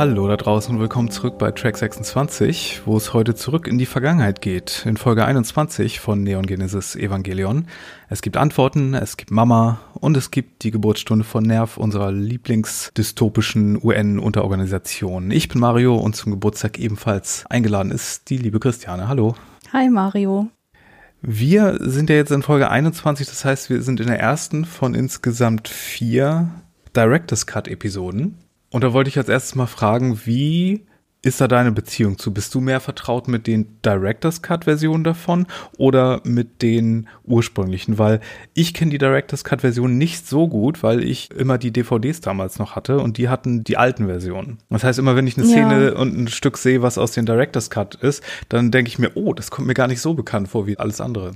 Hallo da draußen und willkommen zurück bei Track 26, wo es heute zurück in die Vergangenheit geht. In Folge 21 von Neon Genesis Evangelion. Es gibt Antworten, es gibt Mama und es gibt die Geburtsstunde von Nerv, unserer lieblingsdystopischen UN-Unterorganisation. Ich bin Mario und zum Geburtstag ebenfalls eingeladen ist die liebe Christiane. Hallo. Hi Mario. Wir sind ja jetzt in Folge 21, das heißt, wir sind in der ersten von insgesamt vier Director's Cut Episoden. Und da wollte ich als erstes mal fragen, wie ist da deine Beziehung zu? Bist du mehr vertraut mit den Director's Cut Versionen davon oder mit den ursprünglichen? Weil ich kenne die Director's Cut Version nicht so gut, weil ich immer die DVDs damals noch hatte und die hatten die alten Versionen. Das heißt, immer wenn ich eine Szene ja. und ein Stück sehe, was aus den Director's Cut ist, dann denke ich mir, oh, das kommt mir gar nicht so bekannt vor wie alles andere.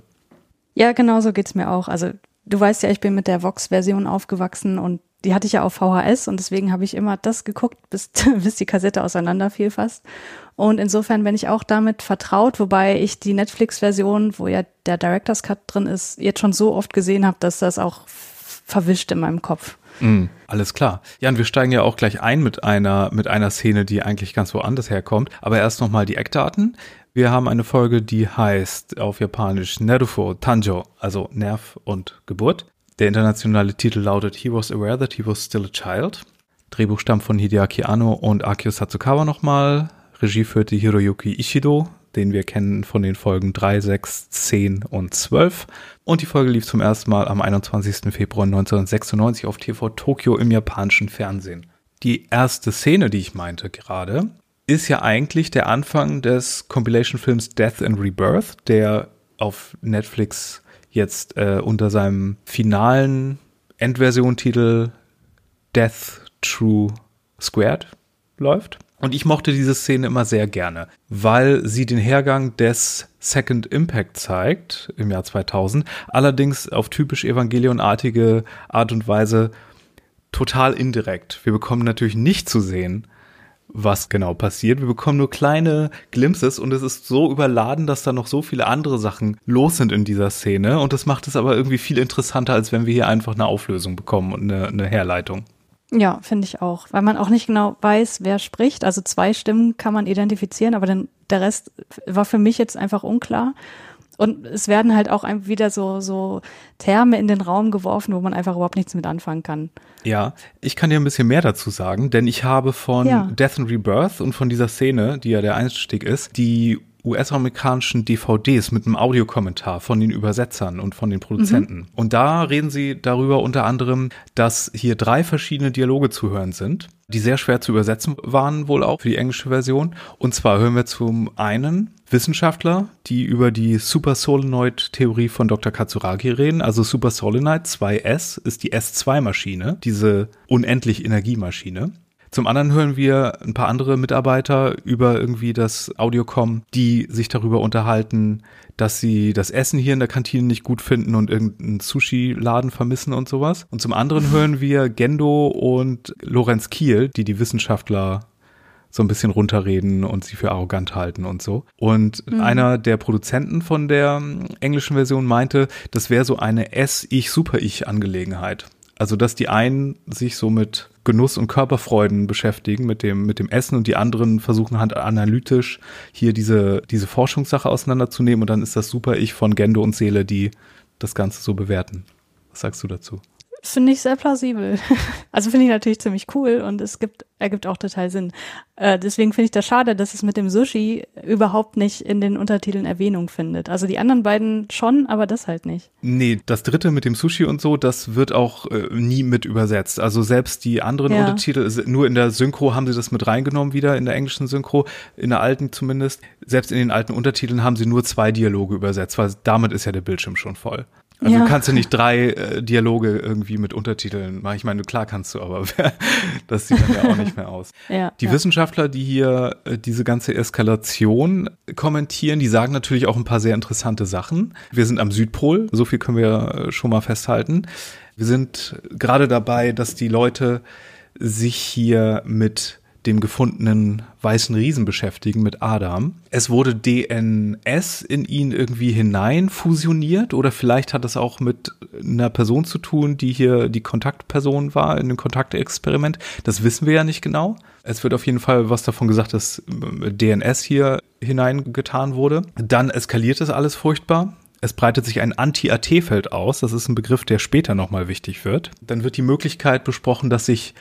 Ja, genau so geht's mir auch. Also du weißt ja, ich bin mit der Vox-Version aufgewachsen und die hatte ich ja auf VHS und deswegen habe ich immer das geguckt, bis, bis die Kassette auseinanderfiel fast. Und insofern bin ich auch damit vertraut, wobei ich die Netflix-Version, wo ja der Director's Cut drin ist, jetzt schon so oft gesehen habe, dass das auch verwischt in meinem Kopf. Mm, alles klar. Ja, und wir steigen ja auch gleich ein mit einer, mit einer Szene, die eigentlich ganz woanders herkommt. Aber erst nochmal die Eckdaten. Wir haben eine Folge, die heißt auf Japanisch Nerufo Tanjo, also Nerv und Geburt. Der internationale Titel lautet He was aware that he was still a child. Drehbuch stammt von Hideaki Anno und Akio Satsukawa nochmal. Regie führte Hiroyuki Ishido, den wir kennen von den Folgen 3, 6, 10 und 12. Und die Folge lief zum ersten Mal am 21. Februar 1996 auf TV Tokyo im japanischen Fernsehen. Die erste Szene, die ich meinte gerade, ist ja eigentlich der Anfang des Compilation-Films Death and Rebirth, der auf Netflix jetzt äh, unter seinem finalen Endversion-Titel Death True Squared läuft. Und ich mochte diese Szene immer sehr gerne, weil sie den Hergang des Second Impact zeigt im Jahr 2000, allerdings auf typisch evangelionartige Art und Weise total indirekt. Wir bekommen natürlich nicht zu sehen, was genau passiert. Wir bekommen nur kleine Glimpses und es ist so überladen, dass da noch so viele andere Sachen los sind in dieser Szene und das macht es aber irgendwie viel interessanter, als wenn wir hier einfach eine Auflösung bekommen und eine, eine Herleitung. Ja, finde ich auch, weil man auch nicht genau weiß, wer spricht. Also zwei Stimmen kann man identifizieren, aber dann der Rest war für mich jetzt einfach unklar. Und es werden halt auch wieder so, so Terme in den Raum geworfen, wo man einfach überhaupt nichts mit anfangen kann. Ja, ich kann dir ein bisschen mehr dazu sagen, denn ich habe von ja. Death and Rebirth und von dieser Szene, die ja der Einstieg ist, die US-amerikanischen DVDs mit einem Audiokommentar von den Übersetzern und von den Produzenten. Mhm. Und da reden sie darüber unter anderem, dass hier drei verschiedene Dialoge zu hören sind, die sehr schwer zu übersetzen waren, wohl auch für die englische Version. Und zwar hören wir zum einen Wissenschaftler, die über die Supersolenoid-Theorie von Dr. Katsuragi reden. Also Supersolenoid 2S ist die S2-Maschine, diese unendlich Energiemaschine. Zum anderen hören wir ein paar andere Mitarbeiter über irgendwie das Audiocom, die sich darüber unterhalten, dass sie das Essen hier in der Kantine nicht gut finden und irgendeinen Sushi-Laden vermissen und sowas. Und zum anderen hören wir Gendo und Lorenz Kiel, die die Wissenschaftler so ein bisschen runterreden und sie für arrogant halten und so. Und mhm. einer der Produzenten von der englischen Version meinte, das wäre so eine S-Ich-Super-Ich-Angelegenheit. Also, dass die einen sich so mit Genuss und Körperfreuden beschäftigen, mit dem, mit dem Essen und die anderen versuchen halt analytisch hier diese, diese Forschungssache auseinanderzunehmen und dann ist das super Ich von Gendo und Seele, die das Ganze so bewerten. Was sagst du dazu? Finde ich sehr plausibel. Also finde ich natürlich ziemlich cool und es gibt, ergibt auch total Sinn. Äh, deswegen finde ich das schade, dass es mit dem Sushi überhaupt nicht in den Untertiteln Erwähnung findet. Also die anderen beiden schon, aber das halt nicht. Nee, das dritte mit dem Sushi und so, das wird auch äh, nie mit übersetzt. Also selbst die anderen ja. Untertitel, nur in der Synchro haben sie das mit reingenommen wieder, in der englischen Synchro, in der alten zumindest. Selbst in den alten Untertiteln haben sie nur zwei Dialoge übersetzt, weil damit ist ja der Bildschirm schon voll. Also ja. kannst du nicht drei äh, Dialoge irgendwie mit Untertiteln machen. Ich meine, klar kannst du, aber das sieht dann ja auch nicht mehr aus. Ja, die ja. Wissenschaftler, die hier äh, diese ganze Eskalation kommentieren, die sagen natürlich auch ein paar sehr interessante Sachen. Wir sind am Südpol, so viel können wir äh, schon mal festhalten. Wir sind gerade dabei, dass die Leute sich hier mit dem gefundenen weißen Riesen beschäftigen, mit Adam. Es wurde DNS in ihn irgendwie hinein fusioniert oder vielleicht hat es auch mit einer Person zu tun, die hier die Kontaktperson war in dem Kontaktexperiment. Das wissen wir ja nicht genau. Es wird auf jeden Fall was davon gesagt, dass DNS hier hineingetan wurde. Dann eskaliert es alles furchtbar. Es breitet sich ein Anti-AT-Feld aus. Das ist ein Begriff, der später nochmal wichtig wird. Dann wird die Möglichkeit besprochen, dass sich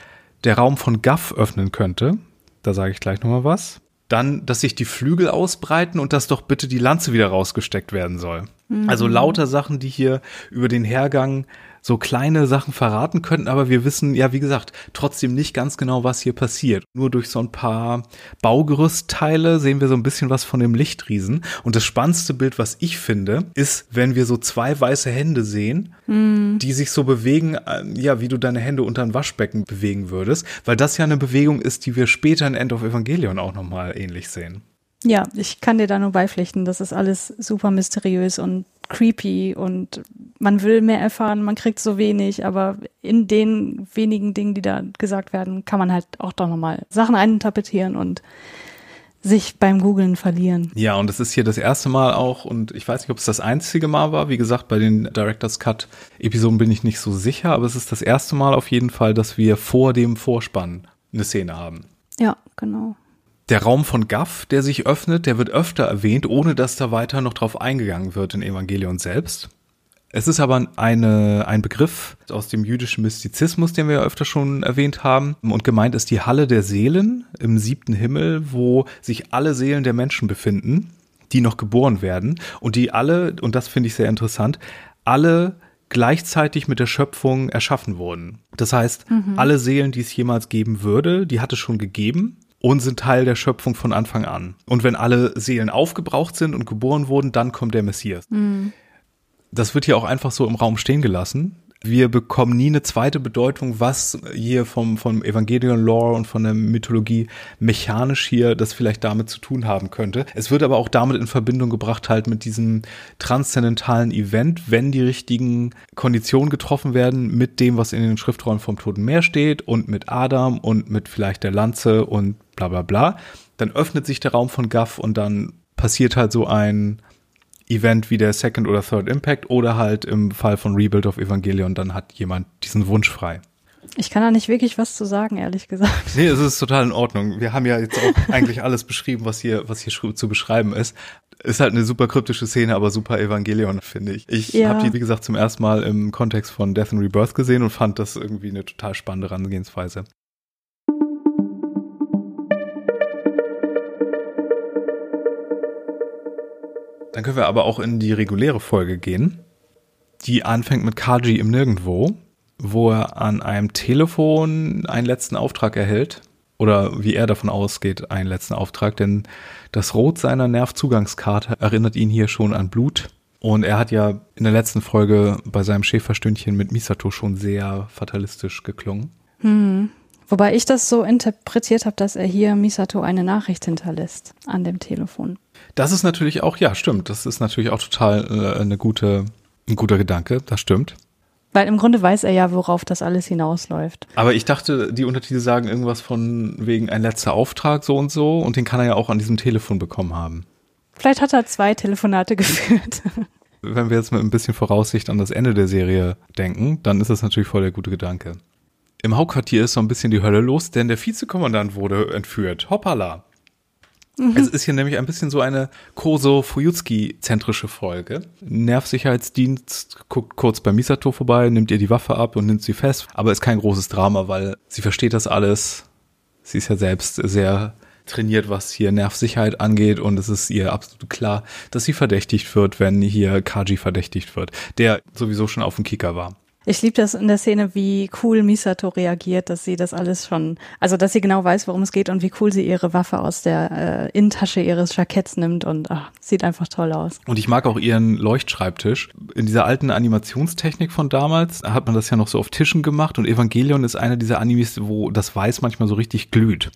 der Raum von Gaff öffnen könnte. Da sage ich gleich nochmal was. Dann, dass sich die Flügel ausbreiten und dass doch bitte die Lanze wieder rausgesteckt werden soll. Mhm. Also lauter Sachen, die hier über den Hergang so kleine Sachen verraten könnten, aber wir wissen ja, wie gesagt, trotzdem nicht ganz genau, was hier passiert. Nur durch so ein paar Baugerüstteile sehen wir so ein bisschen was von dem Lichtriesen. Und das spannendste Bild, was ich finde, ist, wenn wir so zwei weiße Hände sehen, mm. die sich so bewegen, äh, ja, wie du deine Hände unter ein Waschbecken bewegen würdest, weil das ja eine Bewegung ist, die wir später in End of Evangelion auch nochmal ähnlich sehen. Ja, ich kann dir da nur beipflichten. Das ist alles super mysteriös und creepy und man will mehr erfahren, man kriegt so wenig, aber in den wenigen Dingen, die da gesagt werden, kann man halt auch doch nochmal Sachen eininterpretieren und sich beim Googlen verlieren. Ja, und es ist hier das erste Mal auch, und ich weiß nicht, ob es das einzige Mal war. Wie gesagt, bei den Director's Cut Episoden bin ich nicht so sicher, aber es ist das erste Mal auf jeden Fall, dass wir vor dem Vorspann eine Szene haben. Ja, genau. Der Raum von Gaff, der sich öffnet, der wird öfter erwähnt, ohne dass da weiter noch drauf eingegangen wird in Evangelion selbst. Es ist aber eine, ein Begriff aus dem jüdischen Mystizismus, den wir ja öfter schon erwähnt haben. Und gemeint ist die Halle der Seelen im siebten Himmel, wo sich alle Seelen der Menschen befinden, die noch geboren werden. Und die alle, und das finde ich sehr interessant, alle gleichzeitig mit der Schöpfung erschaffen wurden. Das heißt, mhm. alle Seelen, die es jemals geben würde, die hat es schon gegeben und sind Teil der Schöpfung von Anfang an. Und wenn alle Seelen aufgebraucht sind und geboren wurden, dann kommt der Messias. Mhm. Das wird hier auch einfach so im Raum stehen gelassen. Wir bekommen nie eine zweite Bedeutung, was hier vom, vom Evangelion-Lore und von der Mythologie mechanisch hier das vielleicht damit zu tun haben könnte. Es wird aber auch damit in Verbindung gebracht, halt mit diesem transzendentalen Event, wenn die richtigen Konditionen getroffen werden, mit dem, was in den Schriftrollen vom Toten Meer steht und mit Adam und mit vielleicht der Lanze und bla bla bla. Dann öffnet sich der Raum von Gaff und dann passiert halt so ein Event wie der Second oder Third Impact oder halt im Fall von Rebuild of Evangelion, dann hat jemand diesen Wunsch frei. Ich kann da nicht wirklich was zu sagen, ehrlich gesagt. Nee, es ist total in Ordnung. Wir haben ja jetzt auch eigentlich alles beschrieben, was hier, was hier zu beschreiben ist. Ist halt eine super kryptische Szene, aber super Evangelion, finde ich. Ich ja. habe die, wie gesagt, zum ersten Mal im Kontext von Death and Rebirth gesehen und fand das irgendwie eine total spannende Herangehensweise. Dann können wir aber auch in die reguläre Folge gehen, die anfängt mit Kaji im Nirgendwo, wo er an einem Telefon einen letzten Auftrag erhält. Oder wie er davon ausgeht, einen letzten Auftrag, denn das Rot seiner Nervzugangskarte erinnert ihn hier schon an Blut. Und er hat ja in der letzten Folge bei seinem Schäferstündchen mit Misato schon sehr fatalistisch geklungen. Hm. Wobei ich das so interpretiert habe, dass er hier Misato eine Nachricht hinterlässt an dem Telefon. Das ist natürlich auch, ja, stimmt. Das ist natürlich auch total äh, eine gute, ein guter Gedanke. Das stimmt. Weil im Grunde weiß er ja, worauf das alles hinausläuft. Aber ich dachte, die Untertitel sagen irgendwas von wegen ein letzter Auftrag so und so und den kann er ja auch an diesem Telefon bekommen haben. Vielleicht hat er zwei Telefonate geführt. Wenn wir jetzt mit ein bisschen Voraussicht an das Ende der Serie denken, dann ist das natürlich voll der gute Gedanke. Im Hauptquartier ist so ein bisschen die Hölle los, denn der Vizekommandant wurde entführt. Hoppala. Mhm. Es ist hier nämlich ein bisschen so eine Koso Fuyutsuki-zentrische Folge. Nervsicherheitsdienst guckt kurz bei Misato vorbei, nimmt ihr die Waffe ab und nimmt sie fest. Aber ist kein großes Drama, weil sie versteht das alles. Sie ist ja selbst sehr trainiert, was hier Nervsicherheit angeht und es ist ihr absolut klar, dass sie verdächtigt wird, wenn hier Kaji verdächtigt wird, der sowieso schon auf dem Kicker war. Ich liebe das in der Szene, wie cool Misato reagiert, dass sie das alles schon, also dass sie genau weiß, worum es geht und wie cool sie ihre Waffe aus der äh, Innentasche ihres Jacketts nimmt und ach, sieht einfach toll aus. Und ich mag auch ihren Leuchtschreibtisch. In dieser alten Animationstechnik von damals hat man das ja noch so auf Tischen gemacht und Evangelion ist einer dieser Animes, wo das Weiß manchmal so richtig glüht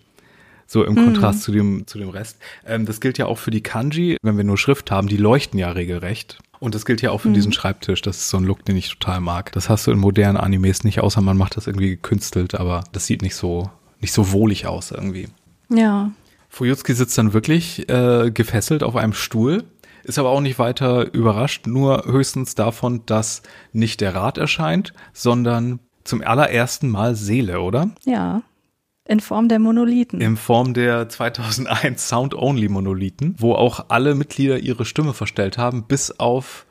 so im Kontrast mhm. zu dem zu dem Rest. Ähm, das gilt ja auch für die Kanji, wenn wir nur Schrift haben, die leuchten ja regelrecht. Und das gilt ja auch für mhm. diesen Schreibtisch. Das ist so ein Look, den ich total mag. Das hast du in modernen Animes nicht, außer man macht das irgendwie gekünstelt, aber das sieht nicht so, nicht so wohlig aus irgendwie. Ja. Fujutsuki sitzt dann wirklich äh, gefesselt auf einem Stuhl, ist aber auch nicht weiter überrascht, nur höchstens davon, dass nicht der Rat erscheint, sondern zum allerersten Mal Seele, oder? Ja. In Form der Monolithen. In Form der 2001 Sound-Only-Monolithen, wo auch alle Mitglieder ihre Stimme verstellt haben, bis auf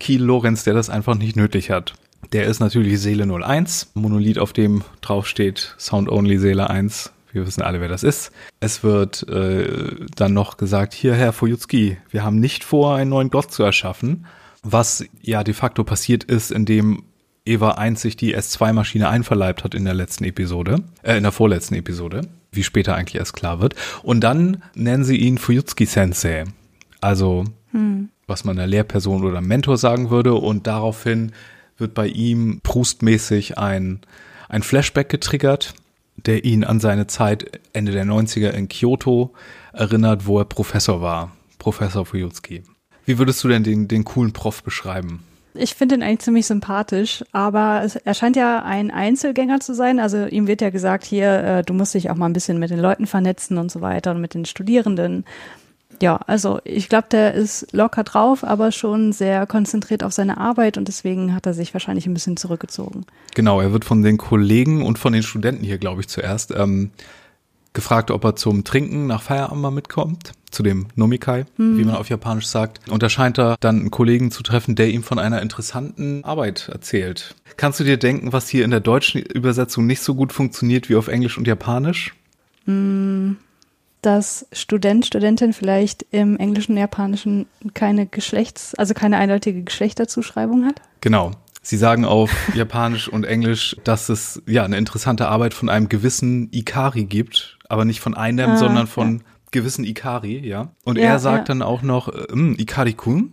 Kiel Lorenz, der das einfach nicht nötig hat. Der ist natürlich Seele 01, Monolith, auf dem draufsteht Sound-Only Seele 1. Wir wissen alle, wer das ist. Es wird äh, dann noch gesagt, hier, Herr Fujutsuki, wir haben nicht vor, einen neuen Gott zu erschaffen. Was ja de facto passiert ist, indem Eva 1 sich die S2-Maschine einverleibt hat in der letzten Episode, äh, in der vorletzten Episode, wie später eigentlich erst klar wird. Und dann nennen sie ihn Fuyutsuki Sensei. Also, hm. was man einer Lehrperson oder Mentor sagen würde. Und daraufhin wird bei ihm prustmäßig ein, ein Flashback getriggert, der ihn an seine Zeit Ende der 90er in Kyoto erinnert, wo er Professor war. Professor Fuyutsuki. Wie würdest du denn den, den coolen Prof beschreiben? Ich finde ihn eigentlich ziemlich sympathisch, aber es, er scheint ja ein Einzelgänger zu sein. Also ihm wird ja gesagt, hier, äh, du musst dich auch mal ein bisschen mit den Leuten vernetzen und so weiter und mit den Studierenden. Ja, also ich glaube, der ist locker drauf, aber schon sehr konzentriert auf seine Arbeit und deswegen hat er sich wahrscheinlich ein bisschen zurückgezogen. Genau, er wird von den Kollegen und von den Studenten hier, glaube ich, zuerst ähm, gefragt, ob er zum Trinken nach Feierabend mal mitkommt, zu dem Nomikai, hm. wie man auf Japanisch sagt. Und da scheint er dann einen Kollegen zu treffen, der ihm von einer interessanten Arbeit erzählt. Kannst du dir denken, was hier in der deutschen Übersetzung nicht so gut funktioniert wie auf Englisch und Japanisch? Hm, dass Student, Studentin vielleicht im Englischen und Japanischen keine Geschlechts-, also keine eindeutige Geschlechterzuschreibung hat? Genau. Sie sagen auf Japanisch und Englisch, dass es ja eine interessante Arbeit von einem gewissen Ikari gibt, aber nicht von einem, ah, sondern von ja. gewissen Ikari, ja. Und ja, er sagt ja. dann auch noch, äh, hm, Ikari-kun,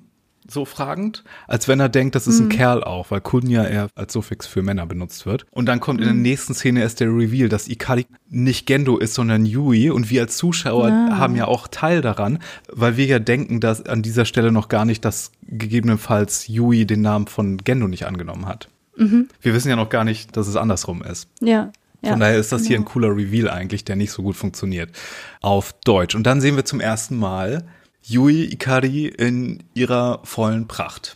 so fragend, als wenn er denkt, das ist ein mhm. Kerl auch, weil Kun ja eher als Suffix für Männer benutzt wird. Und dann kommt mhm. in der mhm. nächsten Szene erst der Reveal, dass Ikari nicht Gendo ist, sondern Yui. Und wir als Zuschauer ja. haben ja auch Teil daran, weil wir ja denken, dass an dieser Stelle noch gar nicht, dass gegebenenfalls Yui den Namen von Gendo nicht angenommen hat. Mhm. Wir wissen ja noch gar nicht, dass es andersrum ist. Ja. Von ja, daher ist das genau. hier ein cooler Reveal eigentlich, der nicht so gut funktioniert auf Deutsch. Und dann sehen wir zum ersten Mal Yui Ikari in ihrer vollen Pracht.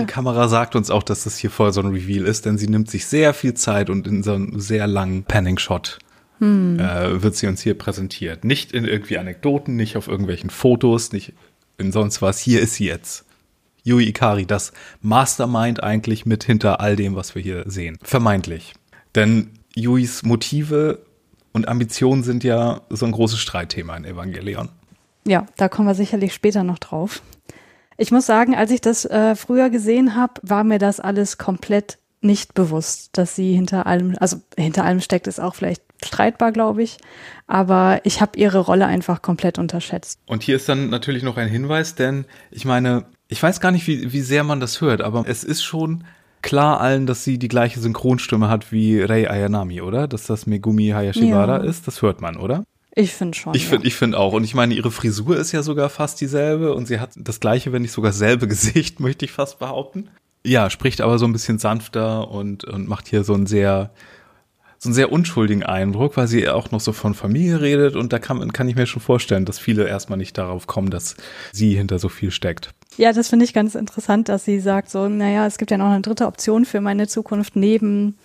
Die Kamera sagt uns auch, dass das hier voll so ein Reveal ist, denn sie nimmt sich sehr viel Zeit und in so einem sehr langen Panning-Shot hm. äh, wird sie uns hier präsentiert. Nicht in irgendwie Anekdoten, nicht auf irgendwelchen Fotos, nicht in sonst was. Hier ist sie jetzt. Yui Ikari, das Mastermind eigentlich mit hinter all dem, was wir hier sehen. Vermeintlich. Denn Yuis Motive und Ambitionen sind ja so ein großes Streitthema in Evangelion. Ja, da kommen wir sicherlich später noch drauf. Ich muss sagen, als ich das äh, früher gesehen habe, war mir das alles komplett nicht bewusst, dass sie hinter allem, also hinter allem steckt, ist auch vielleicht streitbar, glaube ich. Aber ich habe ihre Rolle einfach komplett unterschätzt. Und hier ist dann natürlich noch ein Hinweis, denn ich meine, ich weiß gar nicht, wie, wie sehr man das hört, aber es ist schon klar allen, dass sie die gleiche Synchronstimme hat wie Rei Ayanami, oder? Dass das Megumi Hayashibara ja. ist, das hört man, oder? Ich finde schon. Ich finde, ja. ich finde auch. Und ich meine, ihre Frisur ist ja sogar fast dieselbe und sie hat das gleiche, wenn nicht sogar selbe Gesicht, möchte ich fast behaupten. Ja, spricht aber so ein bisschen sanfter und, und macht hier so einen sehr, so einen sehr unschuldigen Eindruck, weil sie auch noch so von Familie redet und da kann, kann ich mir schon vorstellen, dass viele erstmal nicht darauf kommen, dass sie hinter so viel steckt. Ja, das finde ich ganz interessant, dass sie sagt so, naja, es gibt ja noch eine dritte Option für meine Zukunft neben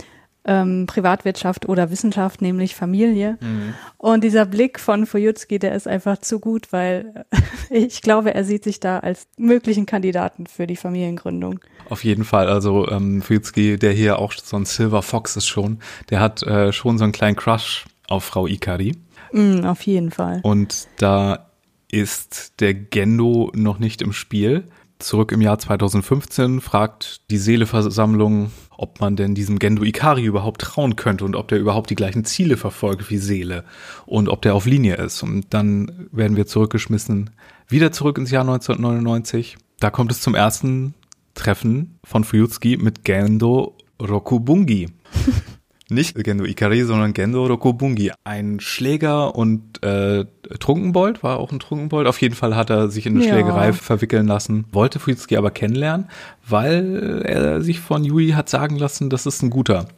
ähm, Privatwirtschaft oder Wissenschaft, nämlich Familie. Mhm. Und dieser Blick von Fujutsuki, der ist einfach zu gut, weil ich glaube, er sieht sich da als möglichen Kandidaten für die Familiengründung. Auf jeden Fall. Also ähm, Fujutsuki, der hier auch so ein Silver Fox ist schon, der hat äh, schon so einen kleinen Crush auf Frau Ikari. Mm, auf jeden Fall. Und da ist der Gendo noch nicht im Spiel. Zurück im Jahr 2015 fragt die Seeleversammlung ob man denn diesem Gendo Ikari überhaupt trauen könnte und ob der überhaupt die gleichen Ziele verfolgt wie Seele und ob der auf Linie ist. Und dann werden wir zurückgeschmissen, wieder zurück ins Jahr 1999. Da kommt es zum ersten Treffen von Fuyutsuki mit Gendo Rokubungi. Nicht Gendo Ikari, sondern Gendo Rokobungi. Ein Schläger und äh, Trunkenbold, war auch ein Trunkenbold. Auf jeden Fall hat er sich in eine ja. Schlägerei verwickeln lassen, wollte Fuyutsuki aber kennenlernen, weil er sich von Yui hat sagen lassen, das ist ein guter.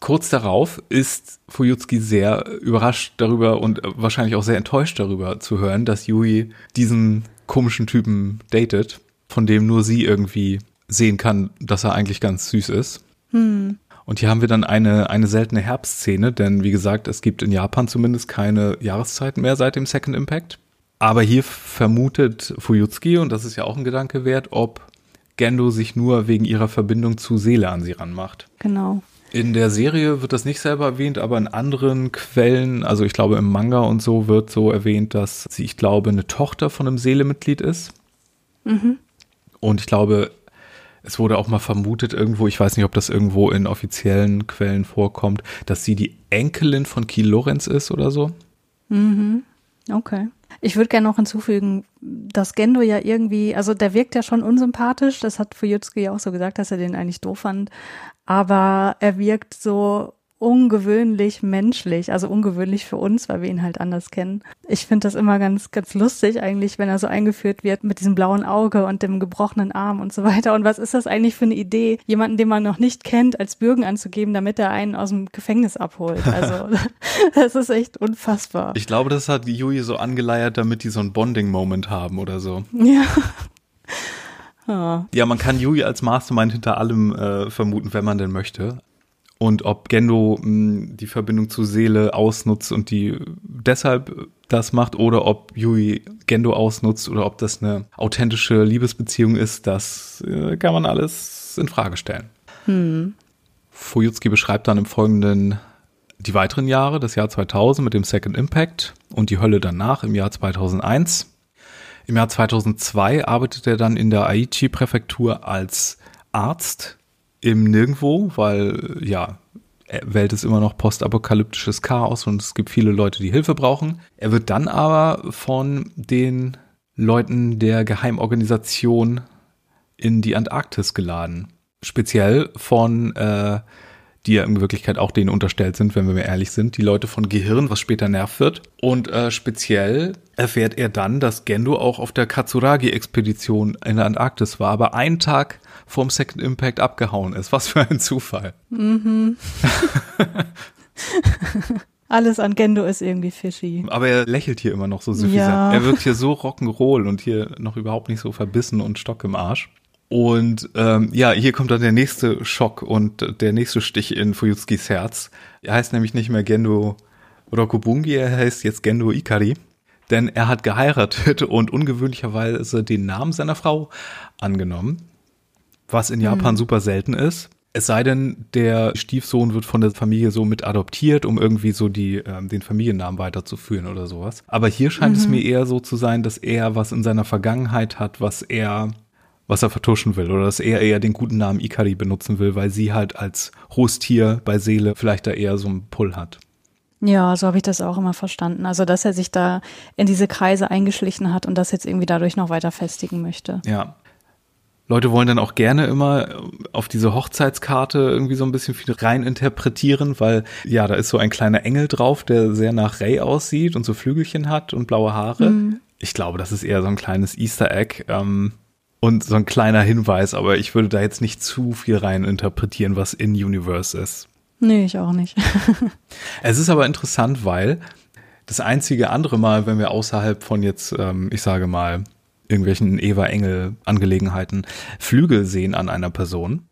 Kurz darauf ist Fuyutsuki sehr überrascht darüber und wahrscheinlich auch sehr enttäuscht darüber zu hören, dass Yui diesen komischen Typen datet, von dem nur sie irgendwie sehen kann, dass er eigentlich ganz süß ist. Hm. Und hier haben wir dann eine, eine seltene Herbstszene, denn wie gesagt, es gibt in Japan zumindest keine Jahreszeiten mehr seit dem Second Impact. Aber hier vermutet Fuyutsuki, und das ist ja auch ein Gedanke wert, ob Gendo sich nur wegen ihrer Verbindung zu Seele an sie ranmacht. Genau. In der Serie wird das nicht selber erwähnt, aber in anderen Quellen, also ich glaube im Manga und so, wird so erwähnt, dass sie, ich glaube, eine Tochter von einem Seelemitglied ist. Mhm. Und ich glaube, es wurde auch mal vermutet irgendwo, ich weiß nicht, ob das irgendwo in offiziellen Quellen vorkommt, dass sie die Enkelin von Kiel Lorenz ist oder so. Mhm. Okay. Ich würde gerne noch hinzufügen, dass Gendo ja irgendwie, also der wirkt ja schon unsympathisch, das hat Fujitsuki ja auch so gesagt, dass er den eigentlich doof fand, aber er wirkt so ungewöhnlich menschlich, also ungewöhnlich für uns, weil wir ihn halt anders kennen. Ich finde das immer ganz, ganz lustig eigentlich, wenn er so eingeführt wird mit diesem blauen Auge und dem gebrochenen Arm und so weiter. Und was ist das eigentlich für eine Idee, jemanden, den man noch nicht kennt, als Bürgen anzugeben, damit er einen aus dem Gefängnis abholt? Also, das ist echt unfassbar. Ich glaube, das hat Yui so angeleiert, damit die so ein Bonding-Moment haben oder so. Ja. Ah. Ja, man kann Yui als Mastermind hinter allem äh, vermuten, wenn man denn möchte. Und ob Gendo mh, hm, die Verbindung zur Seele ausnutzt und die deshalb das macht oder ob Yui Gendo ausnutzt oder ob das eine authentische Liebesbeziehung ist, das äh, kann man alles in Frage stellen. Hm. Fujitsuki beschreibt dann im Folgenden die weiteren Jahre, das Jahr 2000 mit dem Second Impact und die Hölle danach im Jahr 2001. Im Jahr 2002 arbeitet er dann in der Aichi-Präfektur als Arzt im Nirgendwo, weil ja, Welt ist immer noch postapokalyptisches Chaos und es gibt viele Leute, die Hilfe brauchen. Er wird dann aber von den Leuten der Geheimorganisation in die Antarktis geladen. Speziell von äh, die ja in Wirklichkeit auch denen unterstellt sind, wenn wir mir ehrlich sind, die Leute von Gehirn, was später Nerv wird. Und äh, speziell erfährt er dann, dass Gendo auch auf der Katsuragi-Expedition in der Antarktis war, aber einen Tag vorm Second Impact abgehauen ist. Was für ein Zufall. Mhm. Alles an Gendo ist irgendwie fishy. Aber er lächelt hier immer noch so süffisant. Ja. Er wirkt hier so rock'n'roll und hier noch überhaupt nicht so verbissen und Stock im Arsch. Und ähm, ja, hier kommt dann der nächste Schock und der nächste Stich in Fuyutskis Herz. Er heißt nämlich nicht mehr Gendo Rokubungi, er heißt jetzt Gendo Ikari. Denn er hat geheiratet und ungewöhnlicherweise den Namen seiner Frau angenommen, was in Japan mhm. super selten ist. Es sei denn, der Stiefsohn wird von der Familie so mit adoptiert, um irgendwie so die, ähm, den Familiennamen weiterzuführen oder sowas. Aber hier scheint mhm. es mir eher so zu sein, dass er was in seiner Vergangenheit hat, was er was er vertuschen will oder dass er eher den guten Namen Ikari benutzen will, weil sie halt als Hostier bei Seele vielleicht da eher so einen Pull hat. Ja, so habe ich das auch immer verstanden. Also, dass er sich da in diese Kreise eingeschlichen hat und das jetzt irgendwie dadurch noch weiter festigen möchte. Ja. Leute wollen dann auch gerne immer auf diese Hochzeitskarte irgendwie so ein bisschen viel rein interpretieren, weil ja, da ist so ein kleiner Engel drauf, der sehr nach Ray aussieht und so Flügelchen hat und blaue Haare. Mhm. Ich glaube, das ist eher so ein kleines Easter Egg. Ähm, und so ein kleiner Hinweis, aber ich würde da jetzt nicht zu viel rein interpretieren, was in Universe ist. Nee, ich auch nicht. es ist aber interessant, weil das einzige andere Mal, wenn wir außerhalb von jetzt, ähm, ich sage mal, irgendwelchen Eva-Engel-Angelegenheiten Flügel sehen an einer Person.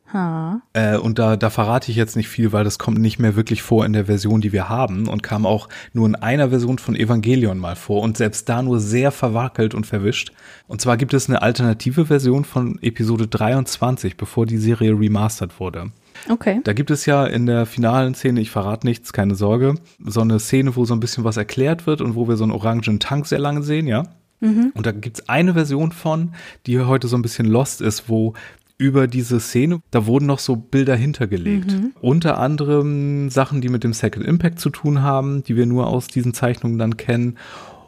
Äh, und da, da verrate ich jetzt nicht viel, weil das kommt nicht mehr wirklich vor in der Version, die wir haben und kam auch nur in einer Version von Evangelion mal vor und selbst da nur sehr verwackelt und verwischt. Und zwar gibt es eine alternative Version von Episode 23, bevor die Serie remastert wurde. Okay. Da gibt es ja in der finalen Szene, ich verrate nichts, keine Sorge, so eine Szene, wo so ein bisschen was erklärt wird und wo wir so einen orangen Tank sehr lange sehen, ja? Mhm. Und da gibt's eine Version von, die heute so ein bisschen lost ist, wo über diese Szene, da wurden noch so Bilder hintergelegt. Mhm. Unter anderem Sachen, die mit dem Second Impact zu tun haben, die wir nur aus diesen Zeichnungen dann kennen.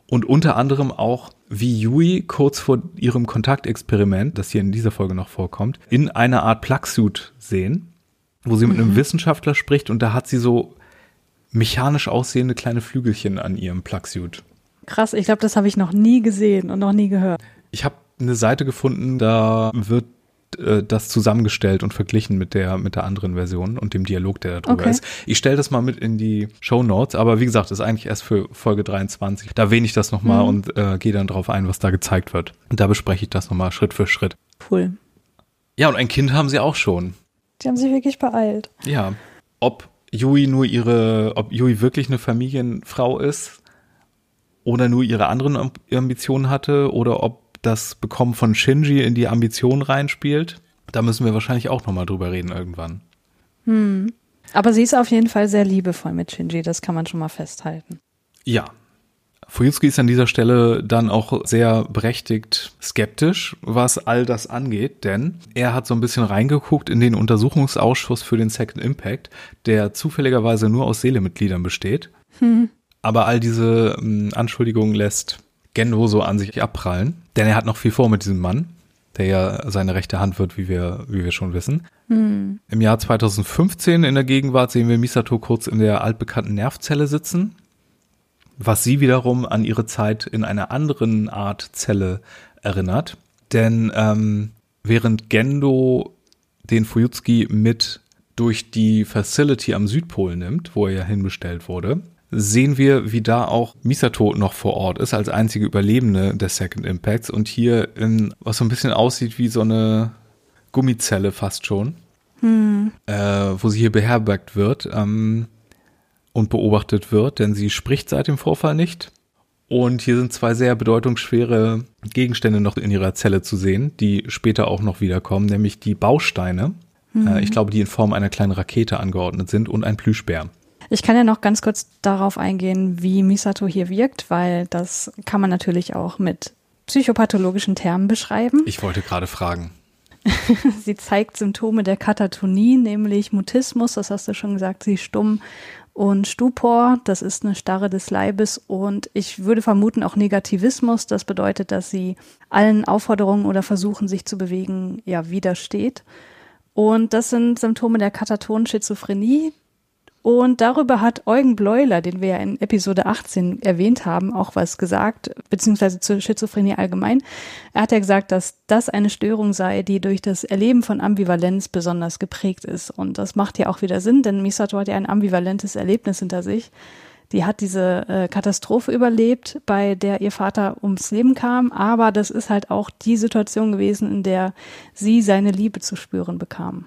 Und unter anderem auch, wie Yui kurz vor ihrem Kontaktexperiment, das hier in dieser Folge noch vorkommt, in einer Art Plugsuit sehen, wo sie mit einem mhm. Wissenschaftler spricht und da hat sie so mechanisch aussehende kleine Flügelchen an ihrem Plugsuit. Krass, ich glaube, das habe ich noch nie gesehen und noch nie gehört. Ich habe eine Seite gefunden, da wird äh, das zusammengestellt und verglichen mit der, mit der anderen Version und dem Dialog, der da drüber okay. ist. Ich stelle das mal mit in die Show Notes, aber wie gesagt, ist eigentlich erst für Folge 23. Da erwähne ich das nochmal mhm. und äh, gehe dann drauf ein, was da gezeigt wird. Und da bespreche ich das nochmal Schritt für Schritt. Cool. Ja, und ein Kind haben sie auch schon. Die haben sich wirklich beeilt. Ja. Ob Yui nur ihre, ob Yui wirklich eine Familienfrau ist oder nur ihre anderen Ambitionen hatte oder ob das Bekommen von Shinji in die Ambition reinspielt. Da müssen wir wahrscheinlich auch nochmal drüber reden irgendwann. Hm. Aber sie ist auf jeden Fall sehr liebevoll mit Shinji, das kann man schon mal festhalten. Ja. Fuyutsuki ist an dieser Stelle dann auch sehr berechtigt skeptisch, was all das angeht, denn er hat so ein bisschen reingeguckt in den Untersuchungsausschuss für den Second Impact, der zufälligerweise nur aus Seelemitgliedern besteht. Hm. Aber all diese ähm, Anschuldigungen lässt Gendo so an sich abprallen. Denn er hat noch viel vor mit diesem Mann, der ja seine rechte Hand wird, wie wir, wie wir schon wissen. Hm. Im Jahr 2015 in der Gegenwart sehen wir Misato kurz in der altbekannten Nervzelle sitzen, was sie wiederum an ihre Zeit in einer anderen Art Zelle erinnert. Denn ähm, während Gendo den Fuyutsuki mit durch die Facility am Südpol nimmt, wo er ja hinbestellt wurde, sehen wir, wie da auch Misato noch vor Ort ist, als einzige Überlebende des Second Impacts und hier in, was so ein bisschen aussieht wie so eine Gummizelle fast schon, hm. äh, wo sie hier beherbergt wird ähm, und beobachtet wird, denn sie spricht seit dem Vorfall nicht. Und hier sind zwei sehr bedeutungsschwere Gegenstände noch in ihrer Zelle zu sehen, die später auch noch wiederkommen, nämlich die Bausteine. Hm. Äh, ich glaube, die in Form einer kleinen Rakete angeordnet sind und ein Plüschbär. Ich kann ja noch ganz kurz darauf eingehen, wie Misato hier wirkt, weil das kann man natürlich auch mit psychopathologischen Termen beschreiben. Ich wollte gerade fragen. sie zeigt Symptome der Katatonie, nämlich Mutismus, das hast du schon gesagt, sie ist stumm und Stupor, das ist eine Starre des Leibes und ich würde vermuten auch Negativismus, das bedeutet, dass sie allen Aufforderungen oder Versuchen, sich zu bewegen, ja, widersteht. Und das sind Symptome der katatonen Schizophrenie, und darüber hat Eugen Bleuler, den wir ja in Episode 18 erwähnt haben, auch was gesagt, beziehungsweise zur Schizophrenie allgemein. Er hat ja gesagt, dass das eine Störung sei, die durch das Erleben von Ambivalenz besonders geprägt ist. Und das macht ja auch wieder Sinn, denn Misato hat ja ein ambivalentes Erlebnis hinter sich. Die hat diese äh, Katastrophe überlebt, bei der ihr Vater ums Leben kam, aber das ist halt auch die Situation gewesen, in der sie seine Liebe zu spüren bekam.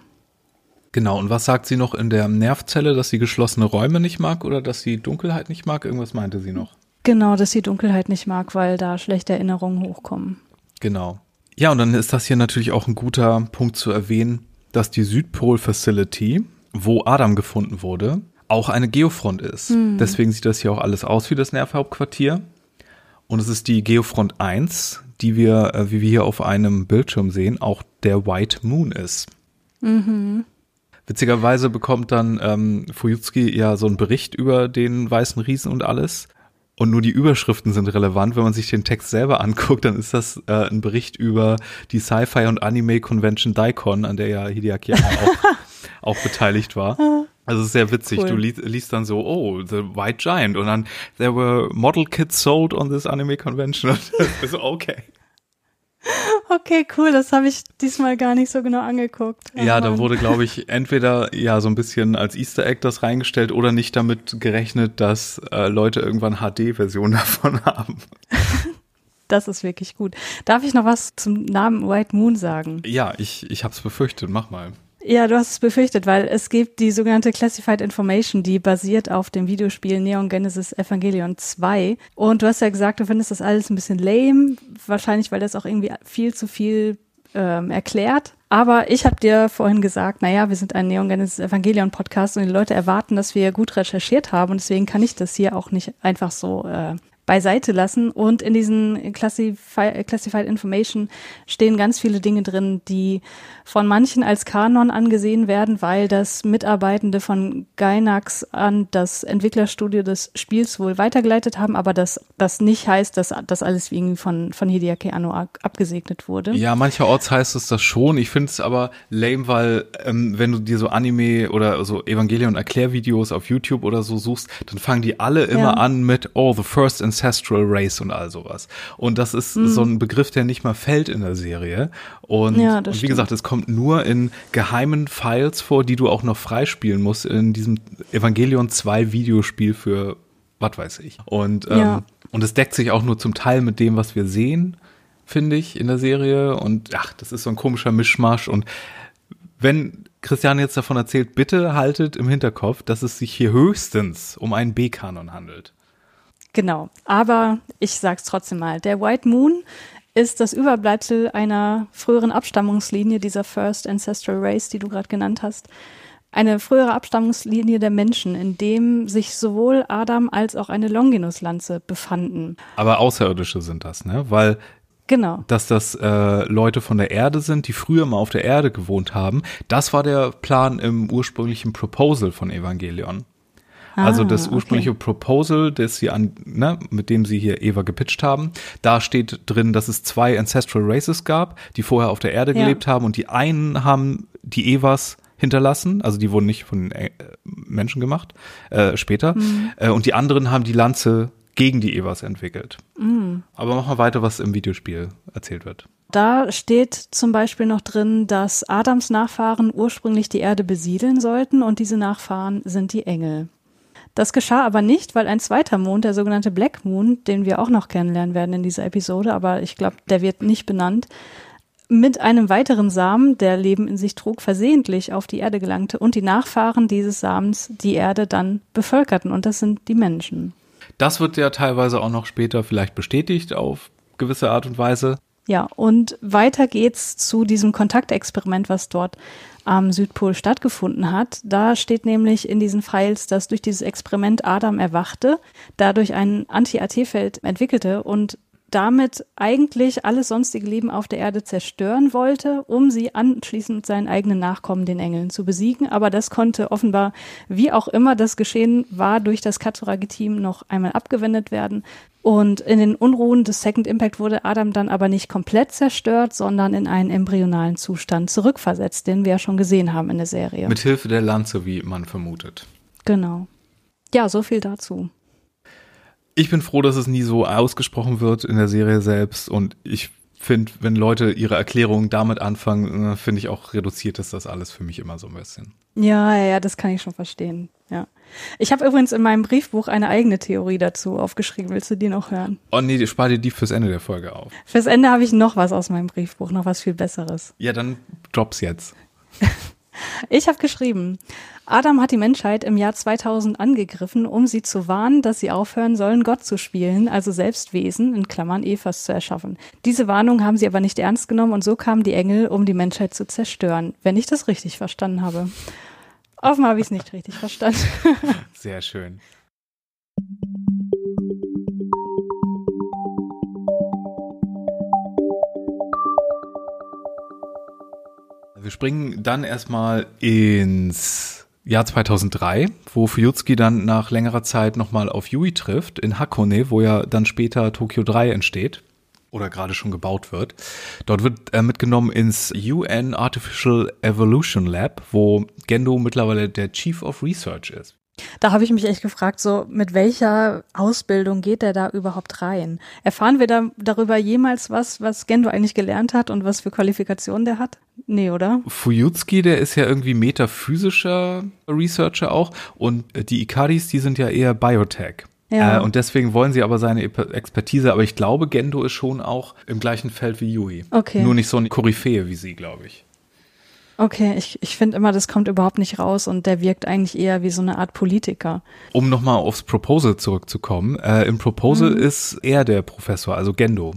Genau, und was sagt sie noch in der Nervzelle, dass sie geschlossene Räume nicht mag oder dass sie Dunkelheit nicht mag? Irgendwas meinte sie noch. Genau, dass sie Dunkelheit nicht mag, weil da schlechte Erinnerungen hochkommen. Genau. Ja, und dann ist das hier natürlich auch ein guter Punkt zu erwähnen, dass die Südpol Facility, wo Adam gefunden wurde, auch eine Geofront ist. Hm. Deswegen sieht das hier auch alles aus wie das Nervhauptquartier. Und es ist die Geofront 1, die wir, äh, wie wir hier auf einem Bildschirm sehen, auch der White Moon ist. Mhm. Witzigerweise bekommt dann ähm, Fujitsuki ja so einen Bericht über den weißen Riesen und alles. Und nur die Überschriften sind relevant. Wenn man sich den Text selber anguckt, dann ist das äh, ein Bericht über die Sci-Fi und Anime Convention Daikon, an der ja Hideaki auch, auch beteiligt war. Also sehr witzig. Cool. Du liest, liest, dann so, oh, The White Giant. Und dann, there were model kits sold on this Anime Convention. Und so, okay. Okay, cool. Das habe ich diesmal gar nicht so genau angeguckt. Oh, ja, Mann. da wurde, glaube ich, entweder ja so ein bisschen als Easter Egg das reingestellt oder nicht damit gerechnet, dass äh, Leute irgendwann HD-Versionen davon haben. Das ist wirklich gut. Darf ich noch was zum Namen White Moon sagen? Ja, ich, ich habe es befürchtet. Mach mal. Ja, du hast es befürchtet, weil es gibt die sogenannte Classified Information, die basiert auf dem Videospiel Neon Genesis Evangelion 2. Und du hast ja gesagt, du findest das alles ein bisschen lame, wahrscheinlich, weil das auch irgendwie viel zu viel ähm, erklärt. Aber ich habe dir vorhin gesagt, naja, wir sind ein Neon Genesis Evangelion Podcast und die Leute erwarten, dass wir gut recherchiert haben und deswegen kann ich das hier auch nicht einfach so äh, beiseite lassen. Und in diesen Classify, Classified Information stehen ganz viele Dinge drin, die von manchen als Kanon angesehen werden, weil das Mitarbeitende von Gainax an das Entwicklerstudio des Spiels wohl weitergeleitet haben, aber das, das nicht heißt, dass das alles irgendwie von, von Hideaki Anno abgesegnet wurde. Ja, mancherorts heißt es das schon. Ich finde es aber lame, weil ähm, wenn du dir so Anime oder so Evangelion Erklärvideos auf YouTube oder so suchst, dann fangen die alle immer ja. an mit Oh, the first and Ancestral Race und all sowas. Und das ist mhm. so ein Begriff, der nicht mal fällt in der Serie. Und, ja, und wie gesagt, es kommt nur in geheimen Files vor, die du auch noch freispielen musst in diesem Evangelion 2 Videospiel für was weiß ich. Und, ähm, ja. und es deckt sich auch nur zum Teil mit dem, was wir sehen, finde ich, in der Serie. Und ach, das ist so ein komischer Mischmasch. Und wenn Christian jetzt davon erzählt, bitte haltet im Hinterkopf, dass es sich hier höchstens um einen B-Kanon handelt. Genau, aber ich sag's trotzdem mal. Der White Moon ist das Überbleibsel einer früheren Abstammungslinie dieser First Ancestral Race, die du gerade genannt hast eine frühere Abstammungslinie der Menschen, in dem sich sowohl Adam als auch eine Longinus-Lanze befanden. Aber Außerirdische sind das, ne? Weil Genau. Dass das äh, Leute von der Erde sind, die früher mal auf der Erde gewohnt haben. Das war der Plan im ursprünglichen Proposal von Evangelion. Ah, also das ursprüngliche okay. Proposal, das sie an, ne, mit dem sie hier Eva gepitcht haben, da steht drin, dass es zwei Ancestral Races gab, die vorher auf der Erde ja. gelebt haben und die einen haben die Evas hinterlassen. Also die wurden nicht von äh, Menschen gemacht, äh, später. Mhm. Äh, und die anderen haben die Lanze gegen die Evas entwickelt. Mhm. Aber mach mal weiter, was im Videospiel erzählt wird. Da steht zum Beispiel noch drin, dass Adams Nachfahren ursprünglich die Erde besiedeln sollten und diese Nachfahren sind die Engel. Das geschah aber nicht, weil ein zweiter Mond, der sogenannte Black Moon, den wir auch noch kennenlernen werden in dieser Episode, aber ich glaube, der wird nicht benannt, mit einem weiteren Samen, der Leben in sich trug, versehentlich auf die Erde gelangte und die Nachfahren dieses Samens die Erde dann bevölkerten. Und das sind die Menschen. Das wird ja teilweise auch noch später vielleicht bestätigt auf gewisse Art und Weise. Ja, und weiter geht's zu diesem Kontaktexperiment, was dort am Südpol stattgefunden hat. Da steht nämlich in diesen Files, dass durch dieses Experiment Adam erwachte, dadurch ein Anti-AT-Feld entwickelte und damit eigentlich alles sonstige Leben auf der Erde zerstören wollte, um sie anschließend seinen eigenen Nachkommen, den Engeln, zu besiegen. Aber das konnte offenbar, wie auch immer das geschehen war, durch das Katsuragi-Team noch einmal abgewendet werden. Und in den Unruhen des Second Impact wurde Adam dann aber nicht komplett zerstört, sondern in einen embryonalen Zustand zurückversetzt, den wir ja schon gesehen haben in der Serie. Mit Hilfe der Lanze, wie man vermutet. Genau. Ja, so viel dazu ich bin froh, dass es nie so ausgesprochen wird in der Serie selbst und ich finde, wenn Leute ihre Erklärungen damit anfangen, äh, finde ich auch reduziert ist das alles für mich immer so ein bisschen. Ja, ja, ja, das kann ich schon verstehen. Ja. Ich habe übrigens in meinem Briefbuch eine eigene Theorie dazu aufgeschrieben. Willst du die noch hören? Oh nee, spar dir die fürs Ende der Folge auf. Fürs Ende habe ich noch was aus meinem Briefbuch, noch was viel Besseres. Ja, dann drops jetzt. Ich habe geschrieben, Adam hat die Menschheit im Jahr 2000 angegriffen, um sie zu warnen, dass sie aufhören sollen, Gott zu spielen, also selbst Wesen, in Klammern Evas, zu erschaffen. Diese Warnung haben sie aber nicht ernst genommen und so kamen die Engel, um die Menschheit zu zerstören, wenn ich das richtig verstanden habe. Offenbar habe ich es nicht richtig verstanden. Sehr schön. Wir springen dann erstmal ins Jahr 2003, wo Fuyutsuki dann nach längerer Zeit nochmal auf Yui trifft, in Hakone, wo ja dann später Tokyo 3 entsteht oder gerade schon gebaut wird. Dort wird er mitgenommen ins UN Artificial Evolution Lab, wo Gendo mittlerweile der Chief of Research ist. Da habe ich mich echt gefragt, so mit welcher Ausbildung geht der da überhaupt rein? Erfahren wir da darüber jemals was, was Gendo eigentlich gelernt hat und was für Qualifikationen der hat? Nee, oder? Fuyutsuki, der ist ja irgendwie metaphysischer Researcher auch und die Ikaris, die sind ja eher Biotech. Ja. Äh, und deswegen wollen sie aber seine Expertise, aber ich glaube, Gendo ist schon auch im gleichen Feld wie Yui. Okay. Nur nicht so eine Koryphäe wie sie, glaube ich. Okay, ich, ich finde immer, das kommt überhaupt nicht raus und der wirkt eigentlich eher wie so eine Art Politiker. Um nochmal aufs Proposal zurückzukommen, äh, im Proposal mhm. ist er der Professor, also Gendo.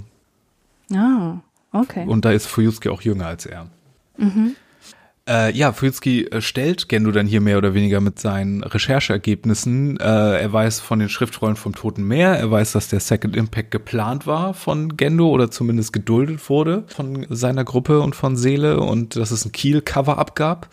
Ah, okay. Und da ist Fuyutsuki auch jünger als er. Mhm. Äh, ja, Fuyutsuki äh, stellt Gendo dann hier mehr oder weniger mit seinen Rechercheergebnissen. Äh, er weiß von den Schriftrollen vom Toten Meer, er weiß, dass der Second Impact geplant war von Gendo oder zumindest geduldet wurde von seiner Gruppe und von Seele und dass es ein Kiel-Cover-Up gab.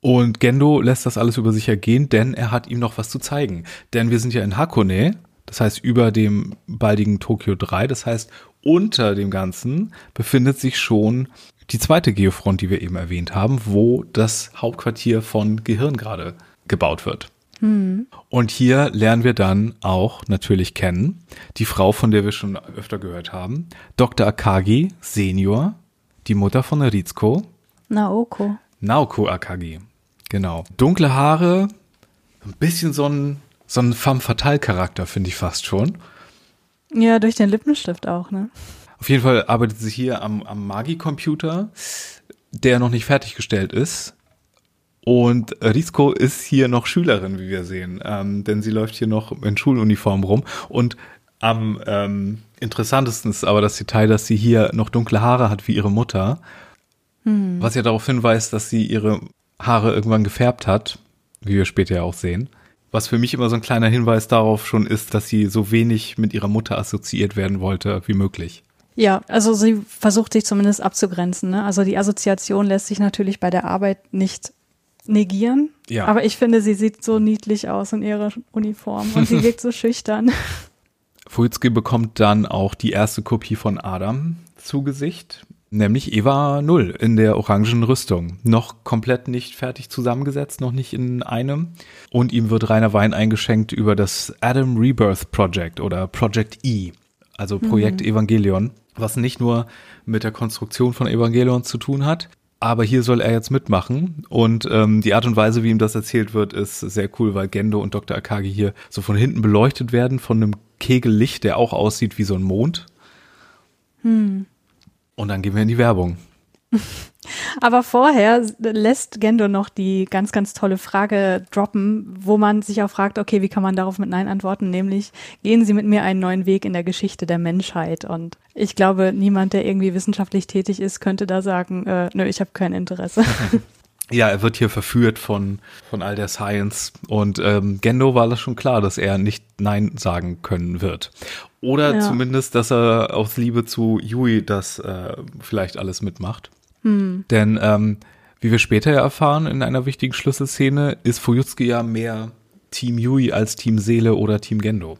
Und Gendo lässt das alles über sich ergehen, denn er hat ihm noch was zu zeigen. Denn wir sind ja in Hakone, das heißt über dem baldigen Tokio 3, das heißt unter dem Ganzen befindet sich schon die zweite Geofront, die wir eben erwähnt haben, wo das Hauptquartier von Gehirn gerade gebaut wird. Hm. Und hier lernen wir dann auch natürlich kennen die Frau, von der wir schon öfter gehört haben, Dr. Akagi Senior, die Mutter von Rizko, Naoko. Naoko Akagi. Genau. Dunkle Haare, ein bisschen so ein, so ein femme fatale Charakter, finde ich fast schon. Ja, durch den Lippenstift auch, ne? Auf jeden Fall arbeitet sie hier am, am Magi-Computer, der noch nicht fertiggestellt ist. Und Rizko ist hier noch Schülerin, wie wir sehen, ähm, denn sie läuft hier noch in Schuluniform rum. Und am ähm, interessantesten ist aber das Detail, dass sie hier noch dunkle Haare hat wie ihre Mutter, Hm. was ja darauf hinweist, dass sie ihre Haare irgendwann gefärbt hat, wie wir später ja auch sehen. Was für mich immer so ein kleiner Hinweis darauf schon ist, dass sie so wenig mit ihrer Mutter assoziiert werden wollte wie möglich. Ja, also sie versucht sich zumindest abzugrenzen. Ne? Also die Assoziation lässt sich natürlich bei der Arbeit nicht negieren. Ja. Aber ich finde, sie sieht so niedlich aus in ihrer Uniform und sie wirkt so schüchtern. Fujitsuki bekommt dann auch die erste Kopie von Adam zu Gesicht, nämlich Eva Null in der orangen Rüstung. Noch komplett nicht fertig zusammengesetzt, noch nicht in einem. Und ihm wird reiner Wein eingeschenkt über das Adam Rebirth Project oder Project E, also Projekt Evangelion, was nicht nur mit der Konstruktion von Evangelion zu tun hat, aber hier soll er jetzt mitmachen und ähm, die Art und Weise, wie ihm das erzählt wird, ist sehr cool, weil Gendo und Dr. Akagi hier so von hinten beleuchtet werden von einem Kegellicht, der auch aussieht wie so ein Mond. Und dann gehen wir in die Werbung. Aber vorher lässt Gendo noch die ganz, ganz tolle Frage droppen, wo man sich auch fragt, okay, wie kann man darauf mit Nein antworten? Nämlich, gehen Sie mit mir einen neuen Weg in der Geschichte der Menschheit? Und ich glaube, niemand, der irgendwie wissenschaftlich tätig ist, könnte da sagen, äh, nö, ich habe kein Interesse. Ja, er wird hier verführt von, von all der Science und ähm, Gendo war das schon klar, dass er nicht Nein sagen können wird. Oder Ja. zumindest, dass er aus Liebe zu Yui das äh, vielleicht alles mitmacht. Denn ähm, wie wir später ja erfahren in einer wichtigen Schlüsselszene, ist Fuyutsuki ja mehr Team Yui als Team Seele oder Team Gendo.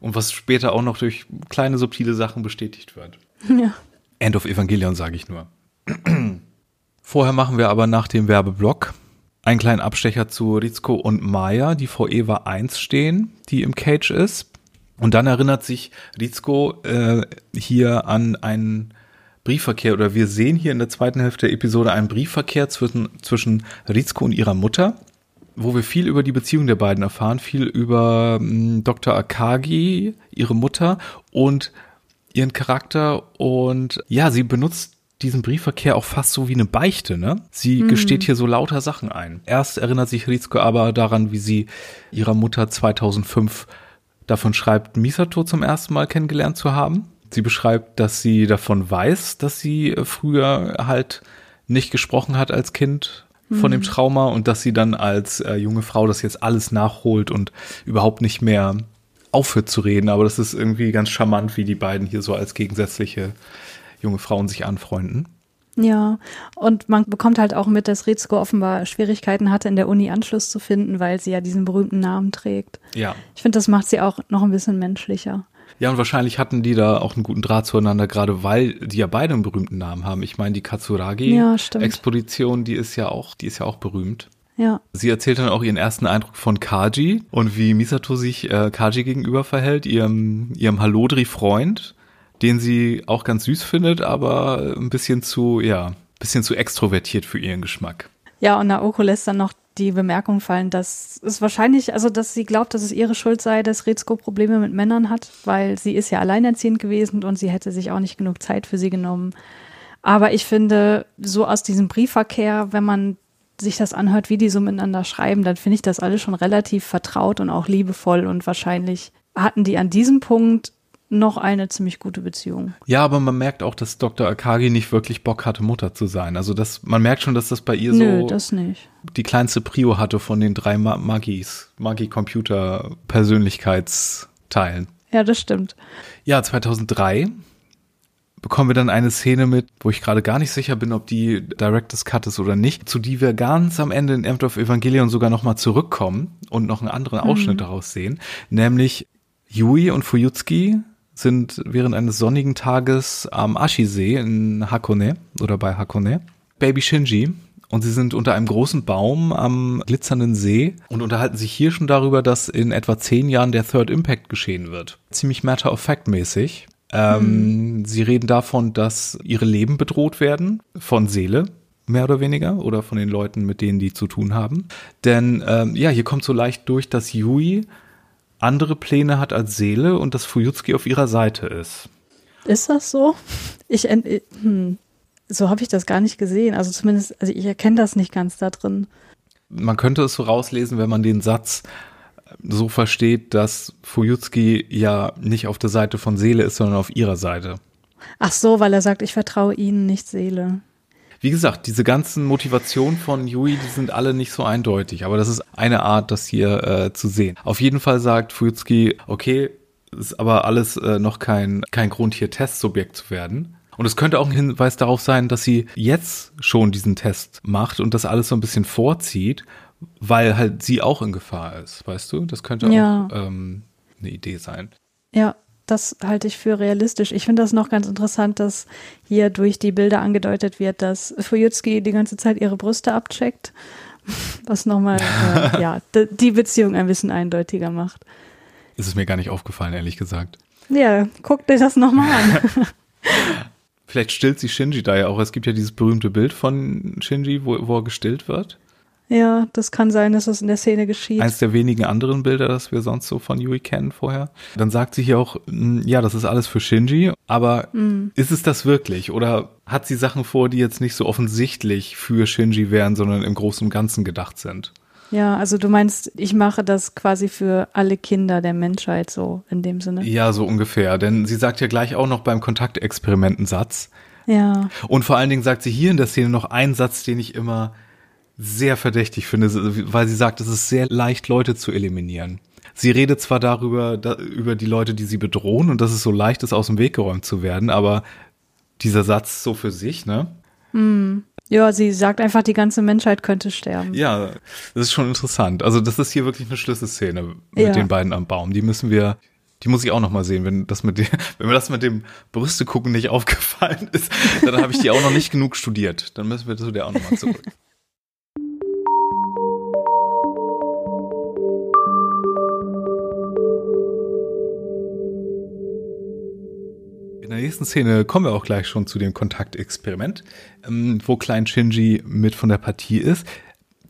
Und was später auch noch durch kleine subtile Sachen bestätigt wird. ja. End of Evangelion, sage ich nur. Vorher machen wir aber nach dem Werbeblock einen kleinen Abstecher zu Rizko und Maya, die vor Eva 1 stehen, die im Cage ist. Und dann erinnert sich Rizko äh, hier an einen Briefverkehr, oder wir sehen hier in der zweiten Hälfte der Episode einen Briefverkehr zwischen, zwischen Rizko und ihrer Mutter, wo wir viel über die Beziehung der beiden erfahren, viel über mh, Dr. Akagi, ihre Mutter und ihren Charakter und ja, sie benutzt diesen Briefverkehr auch fast so wie eine Beichte, ne? Sie gesteht hier so lauter Sachen ein. Erst erinnert sich Rizko aber daran, wie sie ihrer Mutter 2005 davon schreibt, Misato zum ersten Mal kennengelernt zu haben. Sie beschreibt, dass sie davon weiß, dass sie äh, früher halt nicht gesprochen hat als Kind von dem Trauma und dass sie dann als äh, junge Frau das jetzt alles nachholt und überhaupt nicht mehr aufhört zu reden. Aber das ist irgendwie ganz charmant, wie die beiden hier so als gegensätzliche junge Frauen sich anfreunden. Ja, und man bekommt halt auch mit, dass Rizko offenbar Schwierigkeiten hatte, in der Uni Anschluss zu finden, weil sie ja diesen berühmten Namen trägt. Ja. Ich finde, das macht sie auch noch ein bisschen menschlicher. Ja, und wahrscheinlich hatten die da auch einen guten Draht zueinander, gerade weil die ja beide einen berühmten Namen haben. Ich meine, die Ja. Katsuragi-Expedition, die ist ja auch, die ist ja auch berühmt. Ja. Sie erzählt dann auch ihren ersten Eindruck von Kaji und wie Misato sich äh, Kaji gegenüber verhält, ihrem, ihrem Hallodri-Freund, den sie auch ganz süß findet, aber ein bisschen zu, ja, bisschen zu extrovertiert für ihren Geschmack. Ja, und Naoko lässt dann noch die Bemerkung fallen, dass es wahrscheinlich, also dass sie glaubt, dass es ihre Schuld sei, dass Rizko Probleme mit Männern hat, weil sie ist ja alleinerziehend gewesen und sie hätte sich auch nicht genug Zeit für sie genommen. Aber ich finde, so aus diesem Briefverkehr, wenn man sich das anhört, wie die so miteinander schreiben, dann finde ich das alles schon relativ vertraut und auch liebevoll und wahrscheinlich hatten die an diesem Punkt noch eine ziemlich gute Beziehung. Ja, aber man merkt auch, dass Dr. Akagi nicht wirklich Bock hatte, Mutter zu sein. Also das, man merkt schon, dass das bei ihr Nö, so das nicht. die kleinste Prio hatte von den drei Ma Magis, Magi-Computer-Persönlichkeitsteilen. Ja, das stimmt. Ja, 2003 bekommen wir dann eine Szene mit, wo ich gerade gar nicht sicher bin, ob die Director's Cut ist oder nicht, zu die wir ganz am Ende in Amt of Evangelion sogar nochmal zurückkommen und noch einen anderen Ausschnitt daraus sehen, nämlich Yui und Fuyutsuki sind während eines sonnigen Tages am Ashi-See in Hakone oder bei Hakone. Baby Shinji und sie sind unter einem großen Baum am glitzernden See und unterhalten sich hier schon darüber, dass in etwa zehn Jahren der Third Impact geschehen wird. Ziemlich matter-of-fact-mäßig. Ähm, mhm. Sie reden davon, dass ihre Leben bedroht werden von Seele, mehr oder weniger, oder von den Leuten, mit denen die zu tun haben. Denn ähm, ja, hier kommt so leicht durch, dass Yui andere Pläne hat als Seele und dass Fuyutsuki auf ihrer Seite ist. Ist das so? Ich, äh, hm. so habe ich das gar nicht gesehen. Also zumindest, also ich erkenne das nicht ganz da drin. Man könnte es so rauslesen, wenn man den Satz so versteht, dass Fuyutsuki ja nicht auf der Seite von Seele ist, sondern auf ihrer Seite. Ach so, weil er sagt, ich vertraue ihnen, nicht Seele. Wie gesagt, diese ganzen Motivationen von Yui, die sind alle nicht so eindeutig, aber das ist eine Art, das hier äh, zu sehen. Auf jeden Fall sagt Fuyutsuki, okay, ist aber alles äh, noch kein, kein Grund, hier Testsubjekt zu werden. Und es könnte auch ein Hinweis darauf sein, dass sie jetzt schon diesen Test macht und das alles so ein bisschen vorzieht, weil halt sie auch in Gefahr ist, weißt du? Das könnte ja. auch ähm, eine Idee sein. Ja, das halte ich für realistisch. Ich finde das noch ganz interessant, dass hier durch die Bilder angedeutet wird, dass Fujitsuki die ganze Zeit ihre Brüste abcheckt, was nochmal äh, ja, die Beziehung ein bisschen eindeutiger macht. Ist es mir gar nicht aufgefallen, ehrlich gesagt. Ja, guck dir das nochmal an. Vielleicht stillt sie Shinji da ja auch. Es gibt ja dieses berühmte Bild von Shinji, wo, wo er gestillt wird. Ja, das kann sein, dass das in der Szene geschieht. Eins der wenigen anderen Bilder, das wir sonst so von Yui kennen vorher. Dann sagt sie hier auch, hm, ja, das ist alles für Shinji, aber mm. ist es das wirklich? Oder hat sie Sachen vor, die jetzt nicht so offensichtlich für Shinji wären, sondern im Großen und Ganzen gedacht sind? Ja, also du meinst, ich mache das quasi für alle Kinder der Menschheit so in dem Sinne. Ja, so ungefähr. Denn sie sagt ja gleich auch noch beim Kontaktexperimenten-Satz. Ja. Und vor allen Dingen sagt sie hier in der Szene noch einen Satz, den ich immer sehr verdächtig finde, weil sie sagt, es ist sehr leicht, Leute zu eliminieren. Sie redet zwar darüber, da, über die Leute, die sie bedrohen und dass es so leicht ist, aus dem Weg geräumt zu werden, aber dieser Satz so für sich, ne? Mm. Ja, sie sagt einfach, die ganze Menschheit könnte sterben. Ja, das ist schon interessant. Also das ist hier wirklich eine Schlüsselszene mit ja. den beiden am Baum. Die müssen wir, die muss ich auch noch mal sehen. Wenn das mit dem, wenn mir das mit dem Brüste gucken nicht aufgefallen ist, dann habe ich die auch noch nicht genug studiert. Dann müssen wir zu der auch noch mal zurück. Nächsten Szene kommen wir auch gleich schon zu dem Kontaktexperiment, ähm, wo Klein Shinji mit von der Partie ist,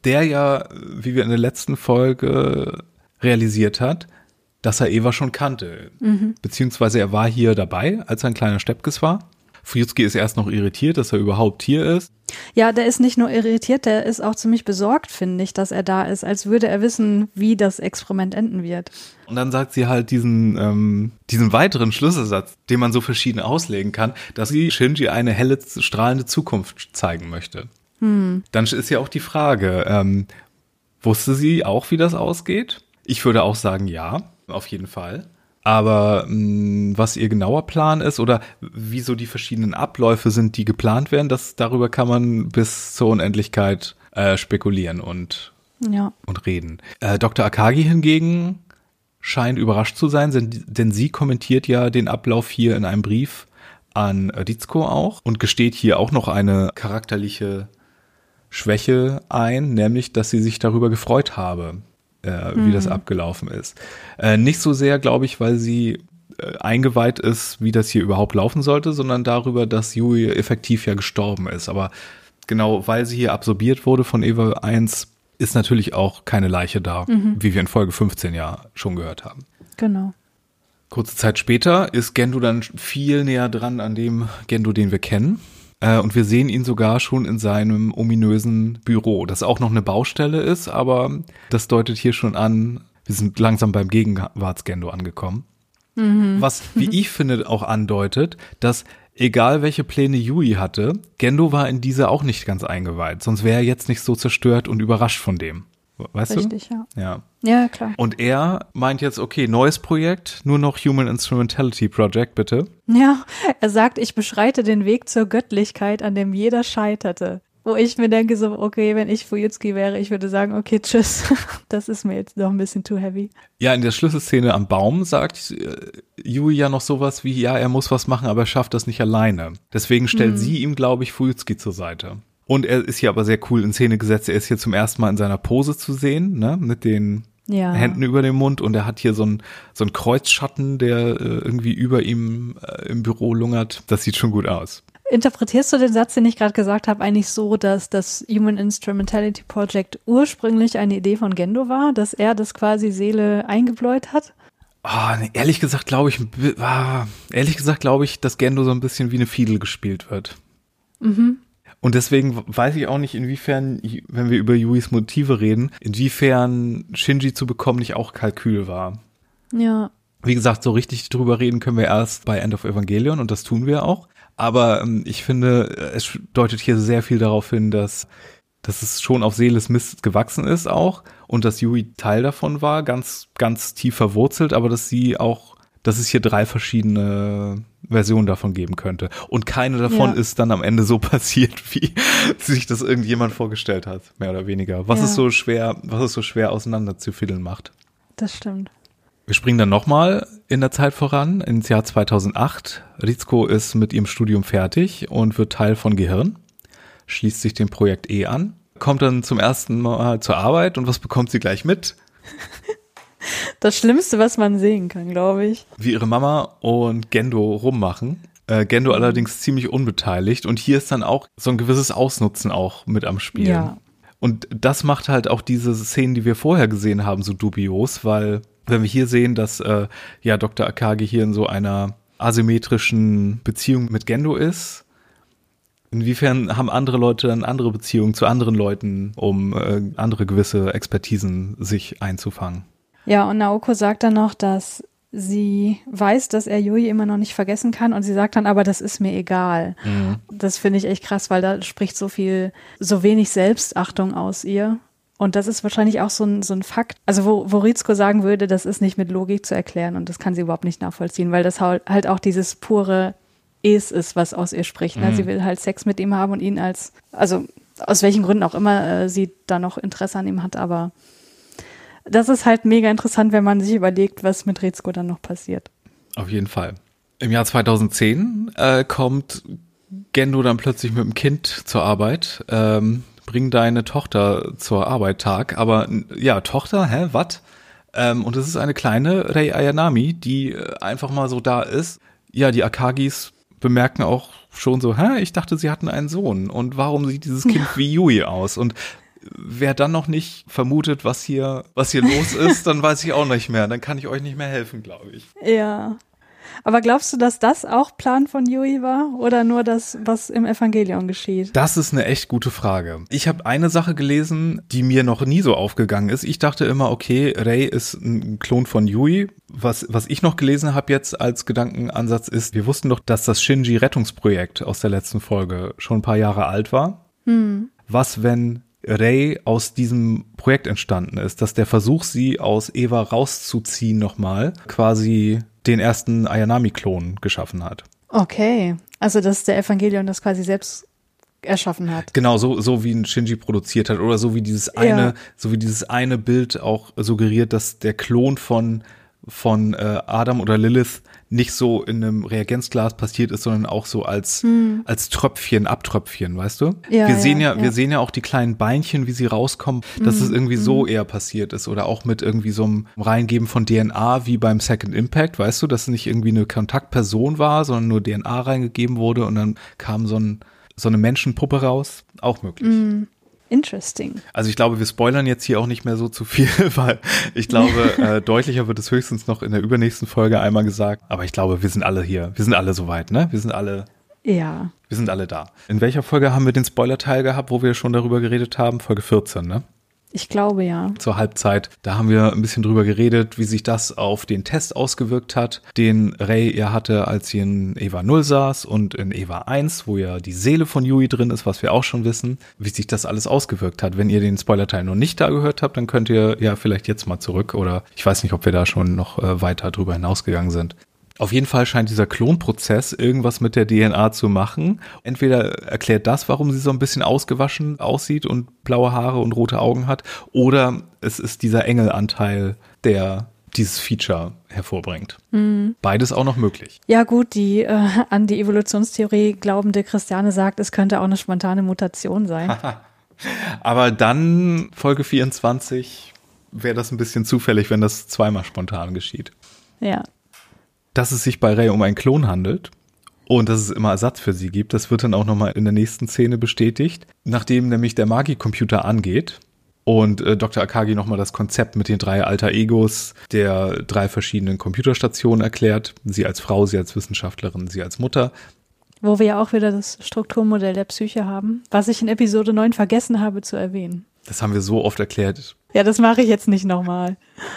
der ja, wie wir in der letzten Folge realisiert hat, dass er Eva schon kannte. Mhm. Beziehungsweise er war hier dabei, als er ein kleiner Steppkes war. Fuyutsuki ist erst noch irritiert, dass er überhaupt hier ist. Ja, der ist nicht nur irritiert, der ist auch ziemlich besorgt, finde ich, dass er da ist, als würde er wissen, wie das Experiment enden wird. Und dann sagt sie halt diesen, ähm, diesen weiteren Schlüsselsatz, den man so verschieden auslegen kann, dass sie Shinji eine helle, strahlende Zukunft zeigen möchte. Hm. Dann ist ja auch die Frage, ähm, wusste sie auch, wie das ausgeht? Ich würde auch sagen, ja, auf jeden Fall. Aber mh, hm, was ihr genauer Plan ist oder wieso die verschiedenen Abläufe sind, die geplant werden, das darüber kann man bis zur Unendlichkeit äh, spekulieren und ja. und reden. Äh, Dr. Akagi hingegen scheint überrascht zu sein, denn, denn sie kommentiert ja den Ablauf hier in einem Brief an Rizko auch und gesteht hier auch noch eine charakterliche Schwäche ein, nämlich, dass sie sich darüber gefreut habe, äh, mhm. wie das mhm. abgelaufen ist. Äh, nicht so sehr, glaube ich, weil sie äh, eingeweiht ist, wie das hier überhaupt laufen sollte, sondern darüber, dass Yui effektiv ja gestorben ist. Aber genau, weil sie hier absorbiert wurde von Eva 1, ist natürlich auch keine Leiche da, mhm. wie wir in Folge 15 ja schon gehört haben. Genau. Kurze Zeit später ist Gendo dann viel näher dran an dem Gendo, den wir kennen. Äh, und wir sehen ihn sogar schon in seinem ominösen Büro, das auch noch eine Baustelle ist, aber das deutet hier schon an, wir sind langsam beim Gegenwartsgendo angekommen. Mhm. Was, wie ich finde, auch andeutet, dass egal welche Pläne Yui hatte, Gendo war in diese auch nicht ganz eingeweiht, sonst wäre er jetzt nicht so zerstört und überrascht von dem. Weißt Richtig, du? ja. Ja. Ja, klar. Und er meint jetzt, okay, neues Projekt, nur noch Human Instrumentality Project, bitte. Ja, er sagt, ich beschreite den Weg zur Göttlichkeit, an dem jeder scheiterte. Wo ich mir denke, so, okay, wenn ich Fujitsuki wäre, ich würde sagen, okay, tschüss. Das ist mir jetzt noch ein bisschen too heavy. Ja, in der Schlüsselszene am Baum sagt äh, Yui ja noch sowas wie, ja, er muss was machen, aber er schafft das nicht alleine. Deswegen stellt mhm. sie ihm, glaube ich, Fujitsuki zur Seite. Und er ist hier aber sehr cool in Szene gesetzt. Er ist hier zum ersten Mal in seiner Pose zu sehen, ne, mit den ja. Händen über dem Mund und er hat hier so ein so ein Kreuzschatten, der äh, irgendwie über ihm äh, im Büro lungert. Das sieht schon gut aus. Interpretierst du den Satz, den ich gerade gesagt habe, eigentlich so, dass das Human Instrumentality Project ursprünglich eine Idee von Gendo war, dass er das quasi Seele eingebläut hat? Oh, nee, ehrlich gesagt glaube ich, ah, ehrlich gesagt glaube ich, dass Gendo so ein bisschen wie eine Fiedel gespielt wird. Mhm. Und deswegen weiß ich auch nicht, inwiefern, wenn wir über Yuis Motive reden, inwiefern Shinji zu bekommen nicht auch Kalkül war. Ja. Wie gesagt, so richtig drüber reden können wir erst bei End of Evangelion und das tun wir auch. Aber ähm, ich finde, es deutet hier sehr viel darauf hin, dass, dass es schon auf Seeles Mist gewachsen ist auch und dass Yui Teil davon war, ganz, ganz tief verwurzelt, aber dass sie auch, dass es hier drei verschiedene Version davon geben könnte. Und keine davon ja. ist dann am Ende so passiert, wie sich das irgendjemand vorgestellt hat, mehr oder weniger. Was ja. es so schwer, was es so schwer auseinander zu fiddeln macht. Das stimmt. Wir springen dann nochmal in der Zeit voran, ins Jahr 2008. Rizko ist mit ihrem Studium fertig und wird Teil von Gehirn, schließt sich dem Projekt E an, kommt dann zum ersten Mal zur Arbeit und was bekommt sie gleich mit? Das Schlimmste, was man sehen kann, glaube ich. Wie ihre Mama und Gendo rummachen. Äh, Gendo mhm. allerdings ziemlich unbeteiligt und hier ist dann auch so ein gewisses Ausnutzen auch mit am Spiel. Ja. Und das macht halt auch diese Szenen, die wir vorher gesehen haben, so dubios, weil wenn wir hier sehen, dass äh, ja Dr. Akagi hier in so einer asymmetrischen Beziehung mit Gendo ist, inwiefern haben andere Leute dann andere Beziehungen zu anderen Leuten, um äh, andere gewisse Expertisen sich einzufangen? Ja, und Naoko sagt dann noch, dass sie weiß, dass er Yui immer noch nicht vergessen kann und sie sagt dann aber, das ist mir egal. Mhm. Das finde ich echt krass, weil da spricht so viel, so wenig Selbstachtung aus ihr. Und das ist wahrscheinlich auch so ein, so ein Fakt, also wo, wo Rizko sagen würde, das ist nicht mit Logik zu erklären und das kann sie überhaupt nicht nachvollziehen, weil das halt auch dieses pure Es ist, was aus ihr spricht. Ne? Mhm. Sie will halt Sex mit ihm haben und ihn als, also aus welchen Gründen auch immer äh, sie da noch Interesse an ihm hat, aber das ist halt mega interessant, wenn man sich überlegt, was mit Rezko dann noch passiert. Auf jeden Fall. Im Jahr 2010 äh, kommt Gendo dann plötzlich mit dem Kind zur Arbeit. Ähm, bring deine Tochter zur Arbeit Tag. Aber ja, Tochter, hä, was? Ähm, und es ist eine kleine Rei Ayanami, die äh, einfach mal so da ist. Ja, die Akagis bemerken auch schon so, hä, ich dachte, sie hatten einen Sohn. Und warum sieht dieses Kind wie Yui aus? Und wer dann noch nicht vermutet, was hier, was hier los ist, dann weiß ich auch nicht mehr. Dann kann ich euch nicht mehr helfen, glaube ich. Ja. Aber glaubst du, dass das auch Plan von Yui war oder nur das, was im Evangelion geschieht? Das ist eine echt gute Frage. Ich habe eine Sache gelesen, die mir noch nie so aufgegangen ist. Ich dachte immer, okay, Rei ist ein Klon von Yui. Was, was ich noch gelesen habe jetzt als Gedankenansatz ist, wir wussten doch, dass das Shinji-Rettungsprojekt aus der letzten Folge schon ein paar Jahre alt war. Hm. Was, wenn Ray aus diesem Projekt entstanden ist, dass der Versuch, sie aus Eva rauszuziehen nochmal, quasi den ersten Ayanami-Klon geschaffen hat. Okay, also dass der Evangelion das quasi selbst erschaffen hat. Genau, so, so wie ein Shinji produziert hat oder so wie dieses eine, ja. so wie dieses eine Bild auch suggeriert, dass der Klon von von äh, Adam oder Lilith nicht so in einem Reagenzglas passiert ist, sondern auch so als hm. als Tröpfchen, Abtröpfchen, weißt du? Ja, wir sehen ja, ja, wir sehen ja auch die kleinen Beinchen, wie sie rauskommen, dass hm. es irgendwie hm. so eher passiert ist oder auch mit irgendwie so einem Reingeben von DNA wie beim Second Impact, weißt du, dass es nicht irgendwie eine Kontaktperson war, sondern nur DNA reingegeben wurde und dann kam so ein so eine Menschenpuppe raus, auch möglich. Hm. Interesting. Also ich glaube, wir spoilern jetzt hier auch nicht mehr so zu viel, weil ich glaube, äh, deutlicher wird es höchstens noch in der übernächsten Folge einmal gesagt. Aber ich glaube, wir sind alle hier. Wir sind alle soweit, ne? Wir sind alle. Ja. Wir sind alle da. In welcher Folge haben wir den Spoiler-Teil gehabt, wo wir schon darüber geredet haben? Folge 14, ne? Ich glaube ja. Zur Halbzeit. Da haben wir ein bisschen drüber geredet, wie sich das auf den Test ausgewirkt hat, den Ray ja hatte, als sie in Eva 0 saß und in Eva 1, wo ja die Seele von Yui drin ist, was wir auch schon wissen, wie sich das alles ausgewirkt hat. Wenn ihr den Spoilerteil noch nicht da gehört habt, dann könnt ihr ja vielleicht jetzt mal zurück oder ich weiß nicht, ob wir da schon noch äh, weiter drüber hinausgegangen sind. Auf jeden Fall scheint dieser Klonprozess irgendwas mit der DNA zu machen. Entweder erklärt das, warum sie so ein bisschen ausgewaschen aussieht und blaue Haare und rote Augen hat, oder es ist dieser Engelanteil, der dieses Feature hervorbringt. Mhm. Beides auch noch möglich. Ja gut, die äh, an die Evolutionstheorie glaubende Christiane sagt, es könnte auch eine spontane Mutation sein. Aber dann Folge 24 wäre das ein bisschen zufällig, wenn das zweimal spontan geschieht. Ja. Dass es sich bei Ray um einen Klon handelt und dass es immer Ersatz für sie gibt, das wird dann auch nochmal in der nächsten Szene bestätigt. Nachdem nämlich der Magi-Computer angeht und äh, Dr. Akagi nochmal das Konzept mit den drei Alter Egos der drei verschiedenen Computerstationen erklärt. Sie als Frau, sie als Wissenschaftlerin, sie als Mutter. Wo wir ja auch wieder das Strukturmodell der Psyche haben, was ich in Episode 9 vergessen habe zu erwähnen. Das haben wir so oft erklärt. Ja, das mache ich jetzt nicht nochmal.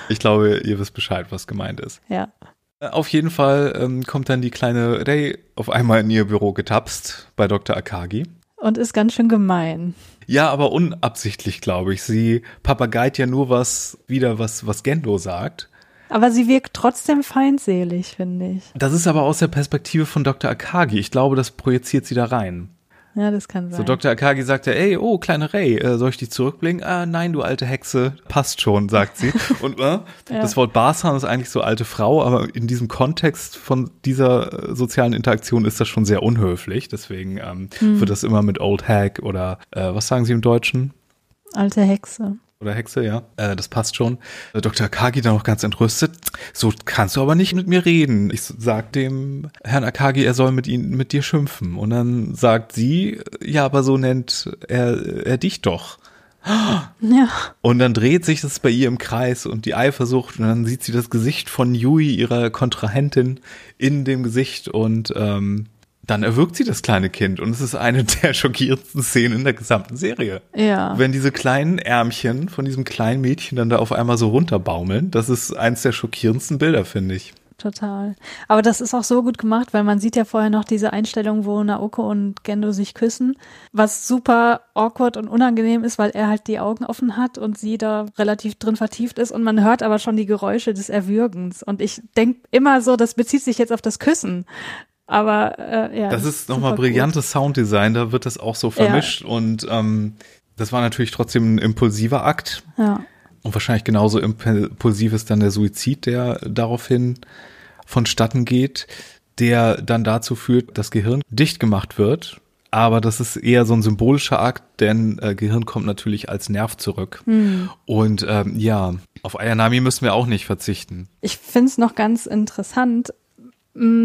Ich glaube, ihr wisst Bescheid, was gemeint ist. Ja. Äh, auf jeden Fall ähm, kommt dann die kleine Ray auf einmal in ihr Büro getapst bei Dr. Akagi. Und ist ganz schön gemein. Ja, aber unabsichtlich, glaube ich. Sie papageit ja nur was wieder, was, was Gendo sagt. Aber sie wirkt trotzdem feindselig, finde ich. Das ist aber aus der Perspektive von Dr. Akagi. Ich glaube, das projiziert sie da rein. Ja, das kann sein. So Dr. Akagi sagt ja, ey, oh, kleine Ray, äh, soll ich dich zurückbringen? Ah, nein, du alte Hexe, passt schon, sagt sie. Und äh, ja. das Wort Barsan ist eigentlich so alte Frau, aber in diesem Kontext von dieser äh, sozialen Interaktion ist das schon sehr unhöflich. Deswegen ähm, hm. wird das immer mit Old Hag oder äh, was sagen sie im Deutschen? Alte Hexe oder Hexe, ja. Äh, das passt schon. Äh, Dr. Akagi dann auch ganz entrüstet. So kannst du aber nicht mit mir reden. Ich sag dem Herrn Akagi, er soll mit ihnen, mit dir schimpfen. Und dann sagt sie, ja, aber so nennt er, er dich doch. Ja. Und dann dreht sich das bei ihr im Kreis und die Eifersucht und dann sieht sie das Gesicht von Yui, ihrer Kontrahentin, in dem Gesicht und ähm, dann erwürgt sie das kleine Kind und es ist eine der schockierendsten Szenen in der gesamten Serie. Ja. Wenn diese kleinen Ärmchen von diesem kleinen Mädchen dann da auf einmal so runterbaumeln, das ist eins der schockierendsten Bilder, finde ich. Total. Aber das ist auch so gut gemacht, weil man sieht ja vorher noch diese Einstellung, wo Naoko und Gendo sich küssen, was super awkward und unangenehm ist, weil er halt die Augen offen hat und sie da relativ drin vertieft ist und man hört aber schon die Geräusche des Erwürgens. Und ich denke immer so, das bezieht sich jetzt auf das Küssen. Aber äh, ja. Das ist nochmal brillantes Sounddesign, da wird das auch so vermischt ja. und ähm, das war natürlich trotzdem ein impulsiver Akt. Ja. Und wahrscheinlich genauso impulsiv ist dann der Suizid, der daraufhin vonstatten geht, der dann dazu führt, dass Gehirn dicht gemacht wird. Aber das ist eher so ein symbolischer Akt, denn äh, Gehirn kommt natürlich als Nerv zurück. Hm. Und ähm, ja, auf Ayanami müssen wir auch nicht verzichten. Ich finde es noch ganz interessant,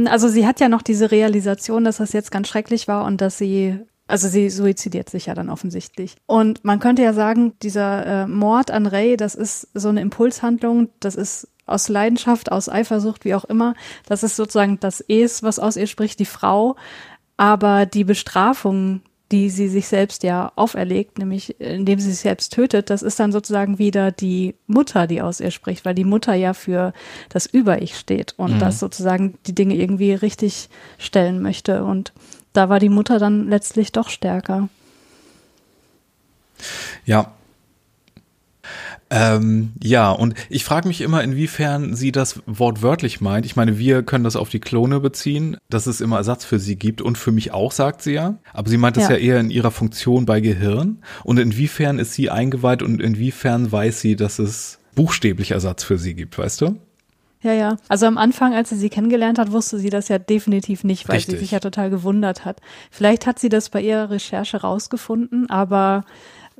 also sie hat ja noch diese Realisation, dass das jetzt ganz schrecklich war und dass sie also sie suizidiert sich ja dann offensichtlich. Und man könnte ja sagen, dieser äh, Mord an Ray, das ist so eine Impulshandlung, das ist aus Leidenschaft, aus Eifersucht, wie auch immer. Das ist sozusagen das Es, was aus ihr spricht, die Frau. Aber die Bestrafung, die sie sich selbst ja auferlegt, nämlich indem sie sich selbst tötet, das ist dann sozusagen wieder die Mutter, die aus ihr spricht, weil die Mutter ja für das Über-Ich steht und mhm. das sozusagen die Dinge irgendwie richtig stellen möchte. Und da war die Mutter dann letztlich doch stärker. Ja, ähm, ja, und ich frage mich immer, inwiefern sie das wortwörtlich meint. Ich meine, wir können das auf die Klone beziehen, dass es immer Ersatz für sie gibt und für mich auch, sagt sie ja. Aber sie meint es ja. ja eher in ihrer Funktion bei Gehirn. Und inwiefern ist sie eingeweiht und inwiefern weiß sie, dass es buchstäblich Ersatz für sie gibt, weißt du? Ja, ja. Also am Anfang, als sie sie kennengelernt hat, wusste sie das ja definitiv nicht, weil Richtig. sie sich ja total gewundert hat. Vielleicht hat sie das bei ihrer Recherche rausgefunden, aber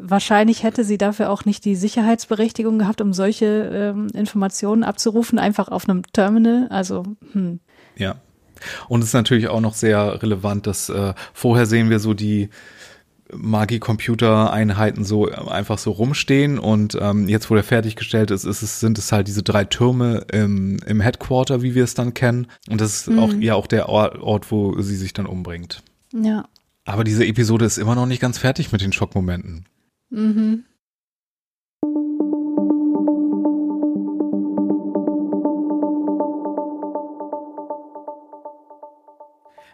Wahrscheinlich hätte sie dafür auch nicht die Sicherheitsberechtigung gehabt, um solche ähm, Informationen abzurufen, einfach auf einem Terminal. Also, hm. Ja. Und es ist natürlich auch noch sehr relevant, dass äh, vorher sehen wir so die Magie-Computer-Einheiten so äh, einfach so rumstehen und ähm, jetzt, wo der fertiggestellt ist, ist es, sind es halt diese drei Türme im, im Headquarter, wie wir es dann kennen. Und das ist mhm. auch ja auch der Ort, Ort, wo sie sich dann umbringt. Ja. Aber diese Episode ist immer noch nicht ganz fertig mit den Schockmomenten. Mhm.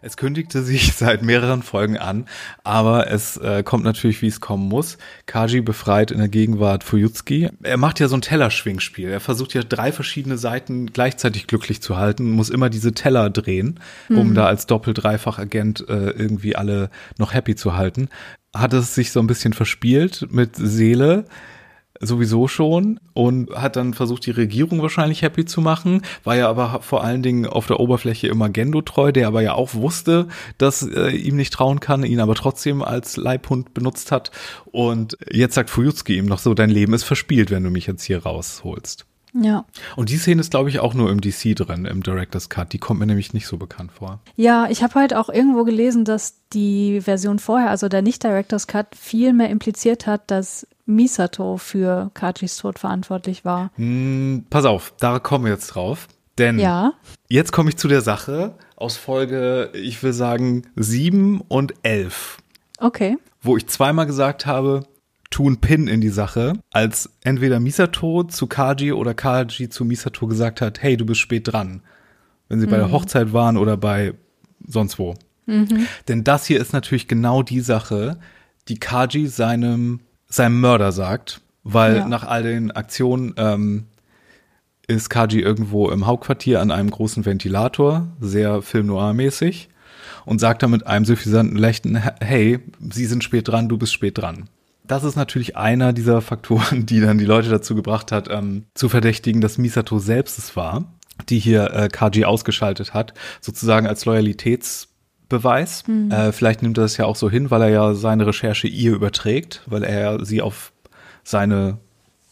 Es kündigte sich seit mehreren Folgen an, aber es äh, kommt natürlich, wie es kommen muss. Kaji befreit in der Gegenwart Fuyutsuki. Er macht ja so ein Tellerschwingspiel. Er versucht ja drei verschiedene Seiten gleichzeitig glücklich zu halten, muss immer diese Teller drehen, um mhm. da als Doppel-Dreifach-Agent äh, irgendwie alle noch happy zu halten hat es sich so ein bisschen verspielt mit Seele. Sowieso schon und hat dann versucht, die Regierung wahrscheinlich happy zu machen, war ja aber vor allen Dingen auf der Oberfläche immer Gendo treu, der aber ja auch wusste, dass äh, ihm nicht trauen kann, ihn aber trotzdem als Leibhund benutzt hat. Und jetzt sagt Fuyutsuki ihm noch so, dein Leben ist verspielt, wenn du mich jetzt hier rausholst. Ja. Und die Szene ist, glaube ich, auch nur im DC drin, im Director's Cut. Die kommt mir nämlich nicht so bekannt vor. Ja, ich habe halt auch irgendwo gelesen, dass die Version vorher, also der Nicht-Director's Cut, viel mehr impliziert hat, dass Misato für Kajis Tod verantwortlich war. Hm, pass auf, da kommen wir jetzt drauf. Denn Ja. jetzt komme ich zu der Sache aus Folge, ich will sagen, 7 und 11. Okay. wo ich zweimal gesagt habe, tu einen Pin in die Sache, als entweder Misato zu Kaji oder Kaji zu Misato gesagt hat, hey, du bist spät dran. Wenn sie bei der Hochzeit waren oder bei sonst wo. Denn das hier ist natürlich genau die Sache, die Kaji seinem, seinem Mörder sagt, weil Ja. nach all den Aktionen ähm, ist Kaji irgendwo im Hauptquartier an einem großen Ventilator, sehr Film Noir-mäßig, und sagt dann mit einem suffisanten Lächeln, hey, Sie sind spät dran, du bist spät dran. Das ist natürlich einer dieser Faktoren, die dann die Leute dazu gebracht hat, ähm, zu verdächtigen, dass Misato selbst es war, die hier äh, Kaji ausgeschaltet hat, sozusagen als Loyalitätsbeweis. Äh, vielleicht nimmt er das ja auch so hin, weil er ja seine Recherche ihr überträgt, weil er sie auf seine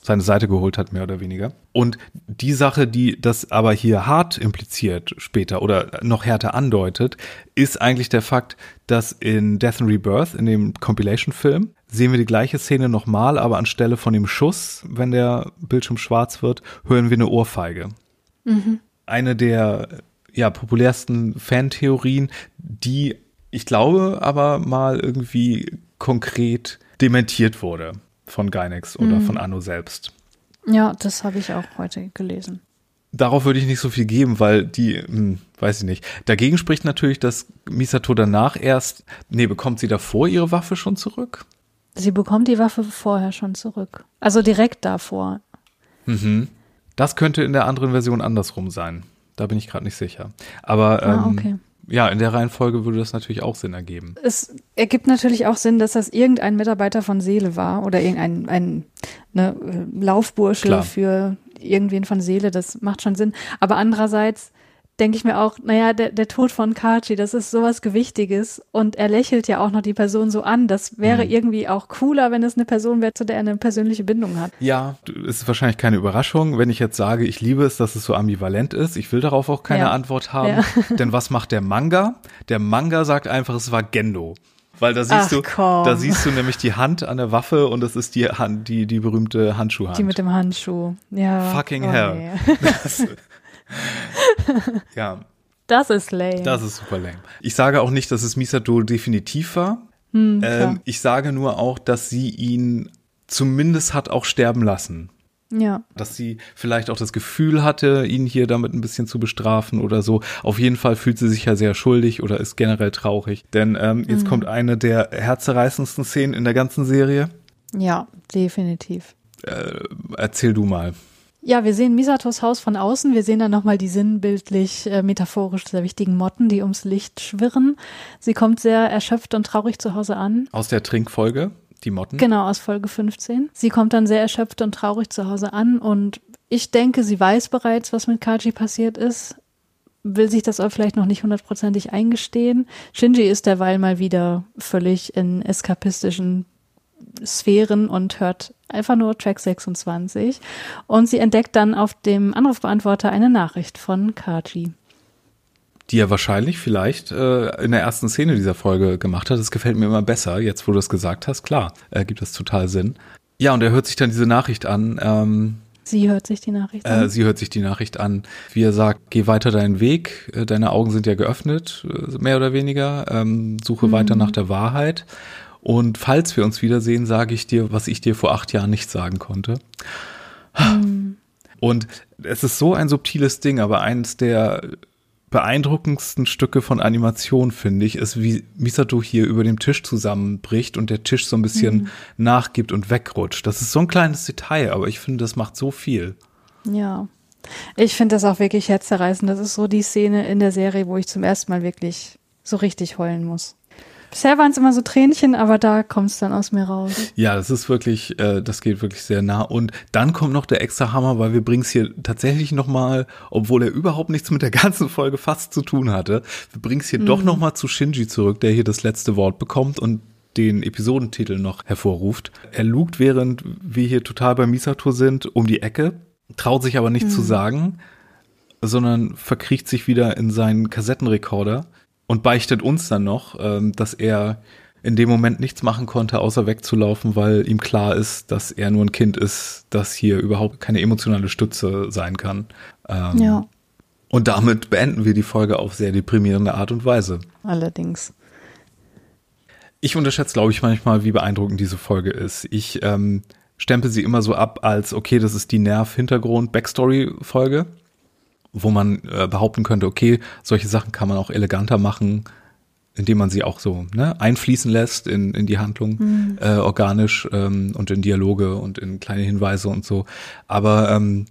seine Seite geholt hat, mehr oder weniger. Und die Sache, die das aber hier hart impliziert später oder noch härter andeutet, ist eigentlich der Fakt, dass in Death and Rebirth, in dem Compilation-Film, sehen wir die gleiche Szene nochmal, aber anstelle von dem Schuss, wenn der Bildschirm schwarz wird, hören wir eine Ohrfeige. Eine der ja, populärsten Fantheorien, die ich glaube aber mal irgendwie konkret dementiert wurde von Gynex oder von Anno selbst. Ja, das habe ich auch heute gelesen. Darauf würde ich nicht so viel geben, weil die, hm, weiß ich nicht. Dagegen spricht natürlich, dass Misato danach erst, nee, bekommt sie davor ihre Waffe schon zurück? Sie bekommt die Waffe vorher schon zurück. Also direkt davor. Das könnte in der anderen Version andersrum sein. Da bin ich gerade nicht sicher. Aber ähm, Ah, okay. ja, in der Reihenfolge würde das natürlich auch Sinn ergeben. Es ergibt natürlich auch Sinn, dass das irgendein Mitarbeiter von Seele war oder irgendein ein, ne, äh, Laufbursche Klar. für irgendwen von Seele. Das macht schon Sinn. Aber andererseits denke ich mir auch, naja, der, der Tod von Kachi, das ist sowas Gewichtiges und er lächelt ja auch noch die Person so an. Das wäre Mhm. irgendwie auch cooler, wenn es eine Person wäre, zu der er eine persönliche Bindung hat. Ja, es ist wahrscheinlich keine Überraschung, wenn ich jetzt sage, ich liebe es, dass es so ambivalent ist. Ich will darauf auch keine Ja. Antwort haben. Denn was macht der Manga? Der Manga sagt einfach, es war Gendo. Weil da siehst Ach, du, komm. da siehst du nämlich die Hand an der Waffe und das ist die Hand, die, die berühmte Handschuhhand. Die mit dem Handschuh. Ja. Fucking oh hell. nee. Das, ja, Das ist lame. das ist super lame. Ich sage auch nicht, dass es Misato definitiv war. Hm, ähm, ich sage nur auch, dass sie ihn zumindest hat auch sterben lassen. ja. dass sie vielleicht auch das Gefühl hatte, ihn hier damit ein bisschen zu bestrafen oder so. Auf jeden Fall fühlt sie sich ja sehr schuldig oder ist generell traurig. Denn ähm, jetzt Mhm. kommt eine der herzerreißendsten Szenen in der ganzen Serie. Ja, definitiv. Äh, erzähl du mal. Ja, wir sehen Misatos Haus von außen. Wir sehen dann nochmal die sinnbildlich, äh, metaphorisch sehr wichtigen Motten, die ums Licht schwirren. Sie kommt sehr erschöpft und traurig zu Hause an. Aus der Trinkfolge, die Motten. Genau, aus Folge 15. Sie kommt dann sehr erschöpft und traurig zu Hause an und ich denke, sie weiß bereits, was mit Kaji passiert ist, will sich das aber vielleicht noch nicht hundertprozentig eingestehen. Shinji ist derweil mal wieder völlig in eskapistischen Sphären und hört einfach nur Track 26 und sie entdeckt dann auf dem Anrufbeantworter eine Nachricht von Kaji. Die er wahrscheinlich vielleicht äh, in der ersten Szene dieser Folge gemacht hat. Das gefällt mir immer besser. Jetzt, wo du es gesagt hast, klar, äh, gibt das total Sinn. Ja, und er hört sich dann diese Nachricht an. Ähm, Sie hört sich die Nachricht an. Äh, sie hört sich die Nachricht an, wie er sagt, geh weiter deinen Weg, äh, deine Augen sind ja geöffnet, äh, mehr oder weniger, ähm, suche weiter nach der Wahrheit. Und falls wir uns wiedersehen, sage ich dir, was ich dir vor acht Jahren nicht sagen konnte. Und es ist so ein subtiles Ding, aber eines der beeindruckendsten Stücke von Animation, finde ich, ist, wie Misato hier über dem Tisch zusammenbricht und der Tisch so ein bisschen nachgibt und wegrutscht. Das ist so ein kleines Detail, aber ich finde, das macht so viel. Ja. Ich finde das auch wirklich herzzerreißend. Das ist so die Szene in der Serie, wo ich zum ersten Mal wirklich so richtig heulen muss. Bisher waren es immer so Tränchen, aber da kommt es dann aus mir raus. Ja, das ist wirklich, äh, das geht wirklich sehr nah. Und dann kommt noch der extra Hammer, weil wir bringen es hier tatsächlich nochmal, obwohl er überhaupt nichts mit der ganzen Folge fast zu tun hatte, wir bringen es hier mhm. doch nochmal zu Shinji zurück, der hier das letzte Wort bekommt und den Episodentitel noch hervorruft. Er lugt, während wir hier total bei Misato sind, um die Ecke, traut sich aber nicht mhm. zu sagen, sondern verkriecht sich wieder in seinen Kassettenrekorder und beichtet uns dann noch, ähm, dass er in dem Moment nichts machen konnte, außer wegzulaufen, weil ihm klar ist, dass er nur ein Kind ist, das hier überhaupt keine emotionale Stütze sein kann. Ähm, ja. Und damit beenden wir die Folge auf sehr deprimierende Art und Weise. Allerdings. Ich unterschätze, glaube ich, manchmal, wie beeindruckend diese Folge ist. Ich ähm, stempel sie immer so ab als, okay, das ist die Nerv-Hintergrund-Backstory-Folge wo man äh, behaupten könnte, okay, solche Sachen kann man auch eleganter machen, indem man sie auch so ne, einfließen lässt in, in die Handlung, mhm. äh, organisch ähm, und in Dialoge und in kleine Hinweise und so. Aber ähm,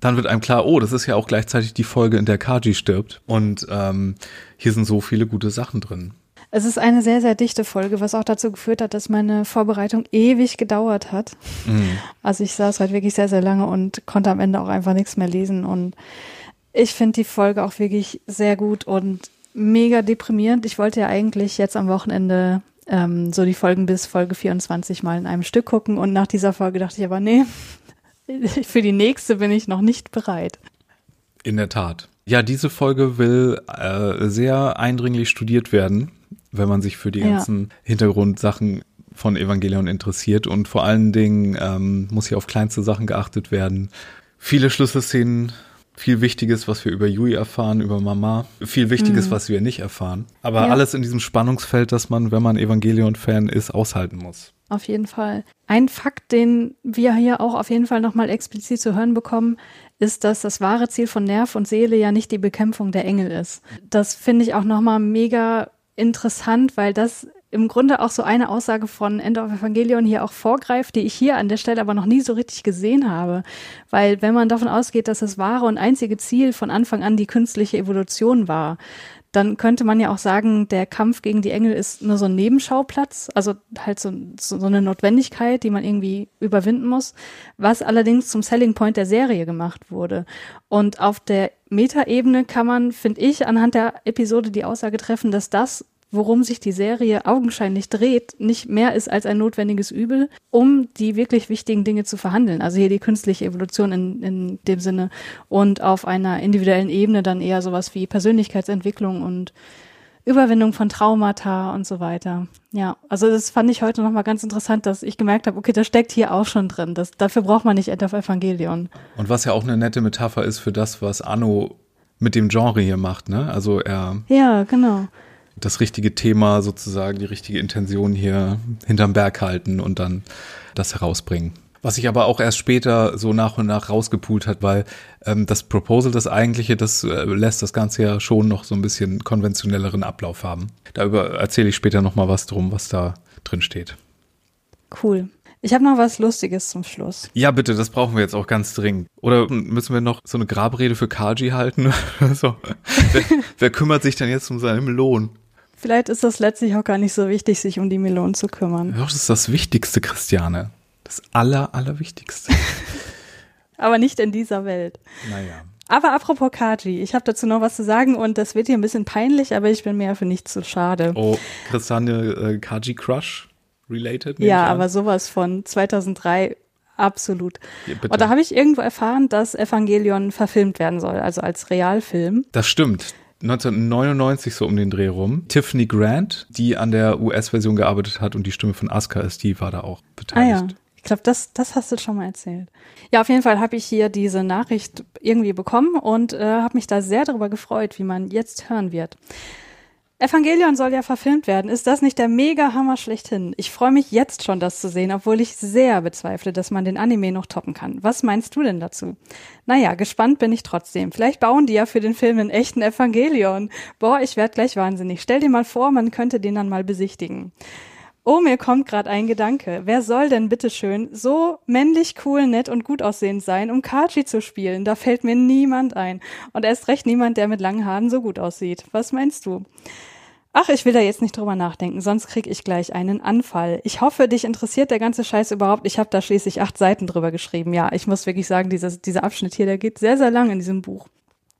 dann wird einem klar, oh, das ist ja auch gleichzeitig die Folge, in der Kaji stirbt. Und ähm, hier sind so viele gute Sachen drin. Es ist eine sehr, sehr dichte Folge, was auch dazu geführt hat, dass meine Vorbereitung ewig gedauert hat. Mhm. Also ich saß halt wirklich sehr, sehr lange und konnte am Ende auch einfach nichts mehr lesen und ich finde die Folge auch wirklich sehr gut und mega deprimierend. Ich wollte ja eigentlich jetzt am Wochenende ähm, so die Folgen bis Folge 24 mal in einem Stück gucken und nach dieser Folge dachte ich aber, nee, für die nächste bin ich noch nicht bereit. In der Tat. Ja, diese Folge will äh, sehr eindringlich studiert werden, wenn man sich für die ganzen ja. Hintergrundsachen von Evangelion interessiert und vor allen Dingen ähm, muss hier auf kleinste Sachen geachtet werden. Viele Schlüsselszenen viel Wichtiges, was wir über Yui erfahren, über Mama, viel Wichtiges, mhm. was wir nicht erfahren. Aber ja. alles in diesem Spannungsfeld, das man, wenn man Evangelion-Fan ist, aushalten muss. Auf jeden Fall. Ein Fakt, den wir hier auch auf jeden Fall nochmal explizit zu hören bekommen, ist, dass das wahre Ziel von Nerv und Seele ja nicht die Bekämpfung der Engel ist. Das finde ich auch nochmal mega interessant, weil das im Grunde auch so eine Aussage von End of Evangelion hier auch vorgreift, die ich hier an der Stelle aber noch nie so richtig gesehen habe. Weil wenn man davon ausgeht, dass das wahre und einzige Ziel von Anfang an die künstliche Evolution war, dann könnte man ja auch sagen, der Kampf gegen die Engel ist nur so ein Nebenschauplatz, also halt so, so, eine Notwendigkeit, die man irgendwie überwinden muss, was allerdings zum Selling Point der Serie gemacht wurde. Und auf der Metaebene kann man, finde ich, anhand der Episode die Aussage treffen, dass das worum sich die Serie augenscheinlich dreht, nicht mehr ist als ein notwendiges Übel, um die wirklich wichtigen Dinge zu verhandeln. Also hier die künstliche Evolution in, in dem Sinne und auf einer individuellen Ebene dann eher sowas wie Persönlichkeitsentwicklung und Überwindung von Traumata und so weiter. Ja, also das fand ich heute nochmal ganz interessant, dass ich gemerkt habe, okay, das steckt hier auch schon drin. Das, dafür braucht man nicht End of Evangelion. Und was ja auch eine nette Metapher ist für das, was Anno mit dem Genre hier macht, ne? Also er. Ja, genau das richtige Thema sozusagen, die richtige Intention hier hinterm Berg halten und dann das herausbringen. Was sich aber auch erst später so nach und nach rausgepult hat, weil ähm, das Proposal, das eigentliche, das äh, lässt das Ganze ja schon noch so ein bisschen konventionelleren Ablauf haben. Darüber erzähle ich später nochmal was drum, was da drin steht. Cool. Ich habe noch was Lustiges zum Schluss. Ja, bitte, das brauchen wir jetzt auch ganz dringend. Oder müssen wir noch so eine Grabrede für Kaji halten? so. wer, wer kümmert sich denn jetzt um seinen Lohn? Vielleicht ist das letztlich auch gar nicht so wichtig, sich um die Melonen zu kümmern. Doch, das ist das Wichtigste, Christiane. Das Aller, Allerwichtigste. Aber nicht in dieser Welt. Naja. Aber apropos Kaji, ich habe dazu noch was zu sagen und das wird hier ein bisschen peinlich, aber ich bin mir für nichts zu schade. Oh, Christiane äh, Kaji Crush related? Ja, aber sowas von 2003 absolut. Ja, und da habe ich irgendwo erfahren, dass Evangelion verfilmt werden soll, also als Realfilm. Das stimmt. 1999 so um den Dreh rum. Tiffany Grant, die an der US-Version gearbeitet hat und die Stimme von Asuka ist, die war da auch beteiligt. Ah ja. Ich glaube, das, das hast du schon mal erzählt. Ja, auf jeden Fall habe ich hier diese Nachricht irgendwie bekommen und äh, habe mich da sehr darüber gefreut, wie man jetzt hören wird. Evangelion soll ja verfilmt werden. Ist das nicht der Mega-Hammer schlechthin? Ich freue mich jetzt schon, das zu sehen, obwohl ich sehr bezweifle, dass man den Anime noch toppen kann. Was meinst du denn dazu? Naja, gespannt bin ich trotzdem. Vielleicht bauen die ja für den Film einen echten Evangelion. Boah, ich werd gleich wahnsinnig. Stell dir mal vor, man könnte den dann mal besichtigen. Oh, mir kommt gerade ein Gedanke. Wer soll denn bitteschön so männlich, cool, nett und gut aussehend sein, um Kachi zu spielen? Da fällt mir niemand ein. Und erst recht niemand, der mit langen Haaren so gut aussieht. Was meinst du? Ach, ich will da jetzt nicht drüber nachdenken, sonst krieg ich gleich einen Anfall. Ich hoffe, dich interessiert der ganze Scheiß überhaupt. Ich habe da schließlich acht Seiten drüber geschrieben. Ja, ich muss wirklich sagen, dieses, dieser Abschnitt hier, der geht sehr, sehr lang in diesem Buch.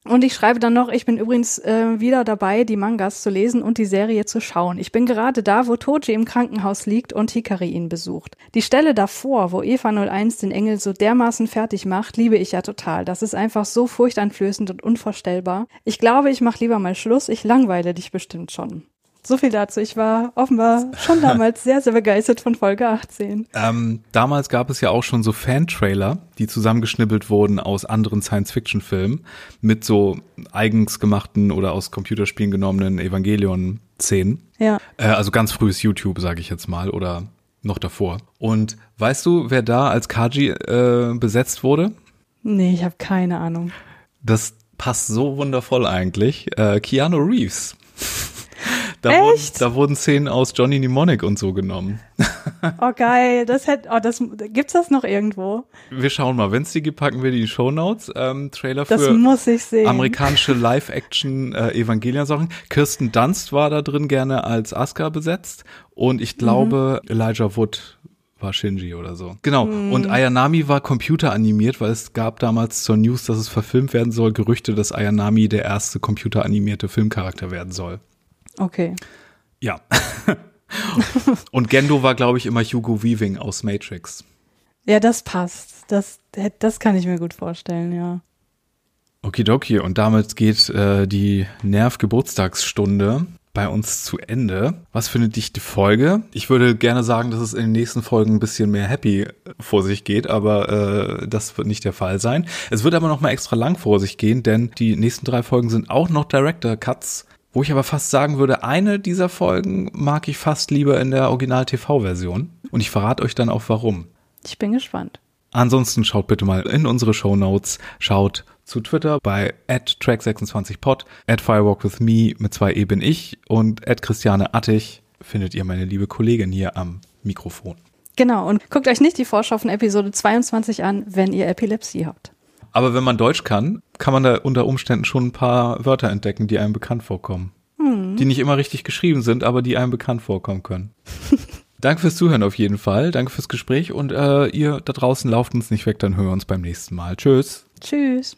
Und ich schreibe dann noch, ich bin übrigens äh, wieder dabei, die Mangas zu lesen und die Serie zu schauen. Ich bin gerade da, wo Toji im Krankenhaus liegt und Hikari ihn besucht. Die Stelle davor, wo Eva 01 den Engel so dermaßen fertig macht, liebe ich ja total. Das ist einfach so furchteinflößend und unvorstellbar. Ich glaube, ich mache lieber mal Schluss. Ich langweile dich bestimmt schon. So viel dazu. Ich war offenbar schon damals sehr, sehr begeistert von Folge 18. Ähm, damals gab es ja auch schon so Fan-Trailer, die zusammengeschnippelt wurden aus anderen Science-Fiction-Filmen mit so eigens gemachten oder aus Computerspielen genommenen Evangelion-Szenen. Ja. Äh, also ganz frühes YouTube, sage ich jetzt mal, oder noch davor. Und weißt du, wer da als Kaji äh, besetzt wurde? Nee, ich habe keine Ahnung. Das passt so wundervoll eigentlich. Äh, Keanu Reeves. Da Echt? wurden, da wurden Szenen aus Johnny Mnemonic und so genommen. Oh geil, das hätte, oh, das gibt's das noch irgendwo? Wir schauen mal, wenn es die gibt, packen wir die in die Shownotes. Ähm, Trailer Das für muss ich sehen. amerikanische Live-Action äh, Evangelion-Sachen. Kirsten Dunst war da drin gerne als Asuka besetzt und ich glaube Elijah Wood war Shinji oder so. Genau. Und Ayanami war computeranimiert, weil es gab damals zur News, dass es verfilmt werden soll, Gerüchte, dass Ayanami der erste computeranimierte Filmcharakter werden soll. Okay. Ja. und Gendo war, glaube ich, immer Hugo Weaving aus Matrix. Ja, das passt. Das, das kann ich mir gut vorstellen, ja. Okidoki, und damit geht äh, die Nerv-Geburtstagsstunde bei uns zu Ende. Was für eine dichte Folge. Ich würde gerne sagen, dass es in den nächsten Folgen ein bisschen mehr happy vor sich geht, aber äh, das wird nicht der Fall sein. Es wird aber noch mal extra lang vor sich gehen, denn die nächsten drei Folgen sind auch noch Director Cuts, wo ich aber fast sagen würde, eine dieser Folgen mag ich fast lieber in der Original-TV-Version. Und ich verrate euch dann auch warum. Ich bin gespannt. Ansonsten schaut bitte mal in unsere Show Notes, schaut zu Twitter bei track26pod, firewalkwithme mit zwei E bin ich und Christiane Attig findet ihr meine liebe Kollegin hier am Mikrofon. Genau, und guckt euch nicht die Vorschau von Episode 22 an, wenn ihr Epilepsie habt. Aber wenn man Deutsch kann, kann man da unter Umständen schon ein paar Wörter entdecken, die einem bekannt vorkommen. Mhm. Die nicht immer richtig geschrieben sind, aber die einem bekannt vorkommen können. Danke fürs Zuhören auf jeden Fall. Danke fürs Gespräch und äh, ihr da draußen lauft uns nicht weg, dann hören wir uns beim nächsten Mal. Tschüss. Tschüss.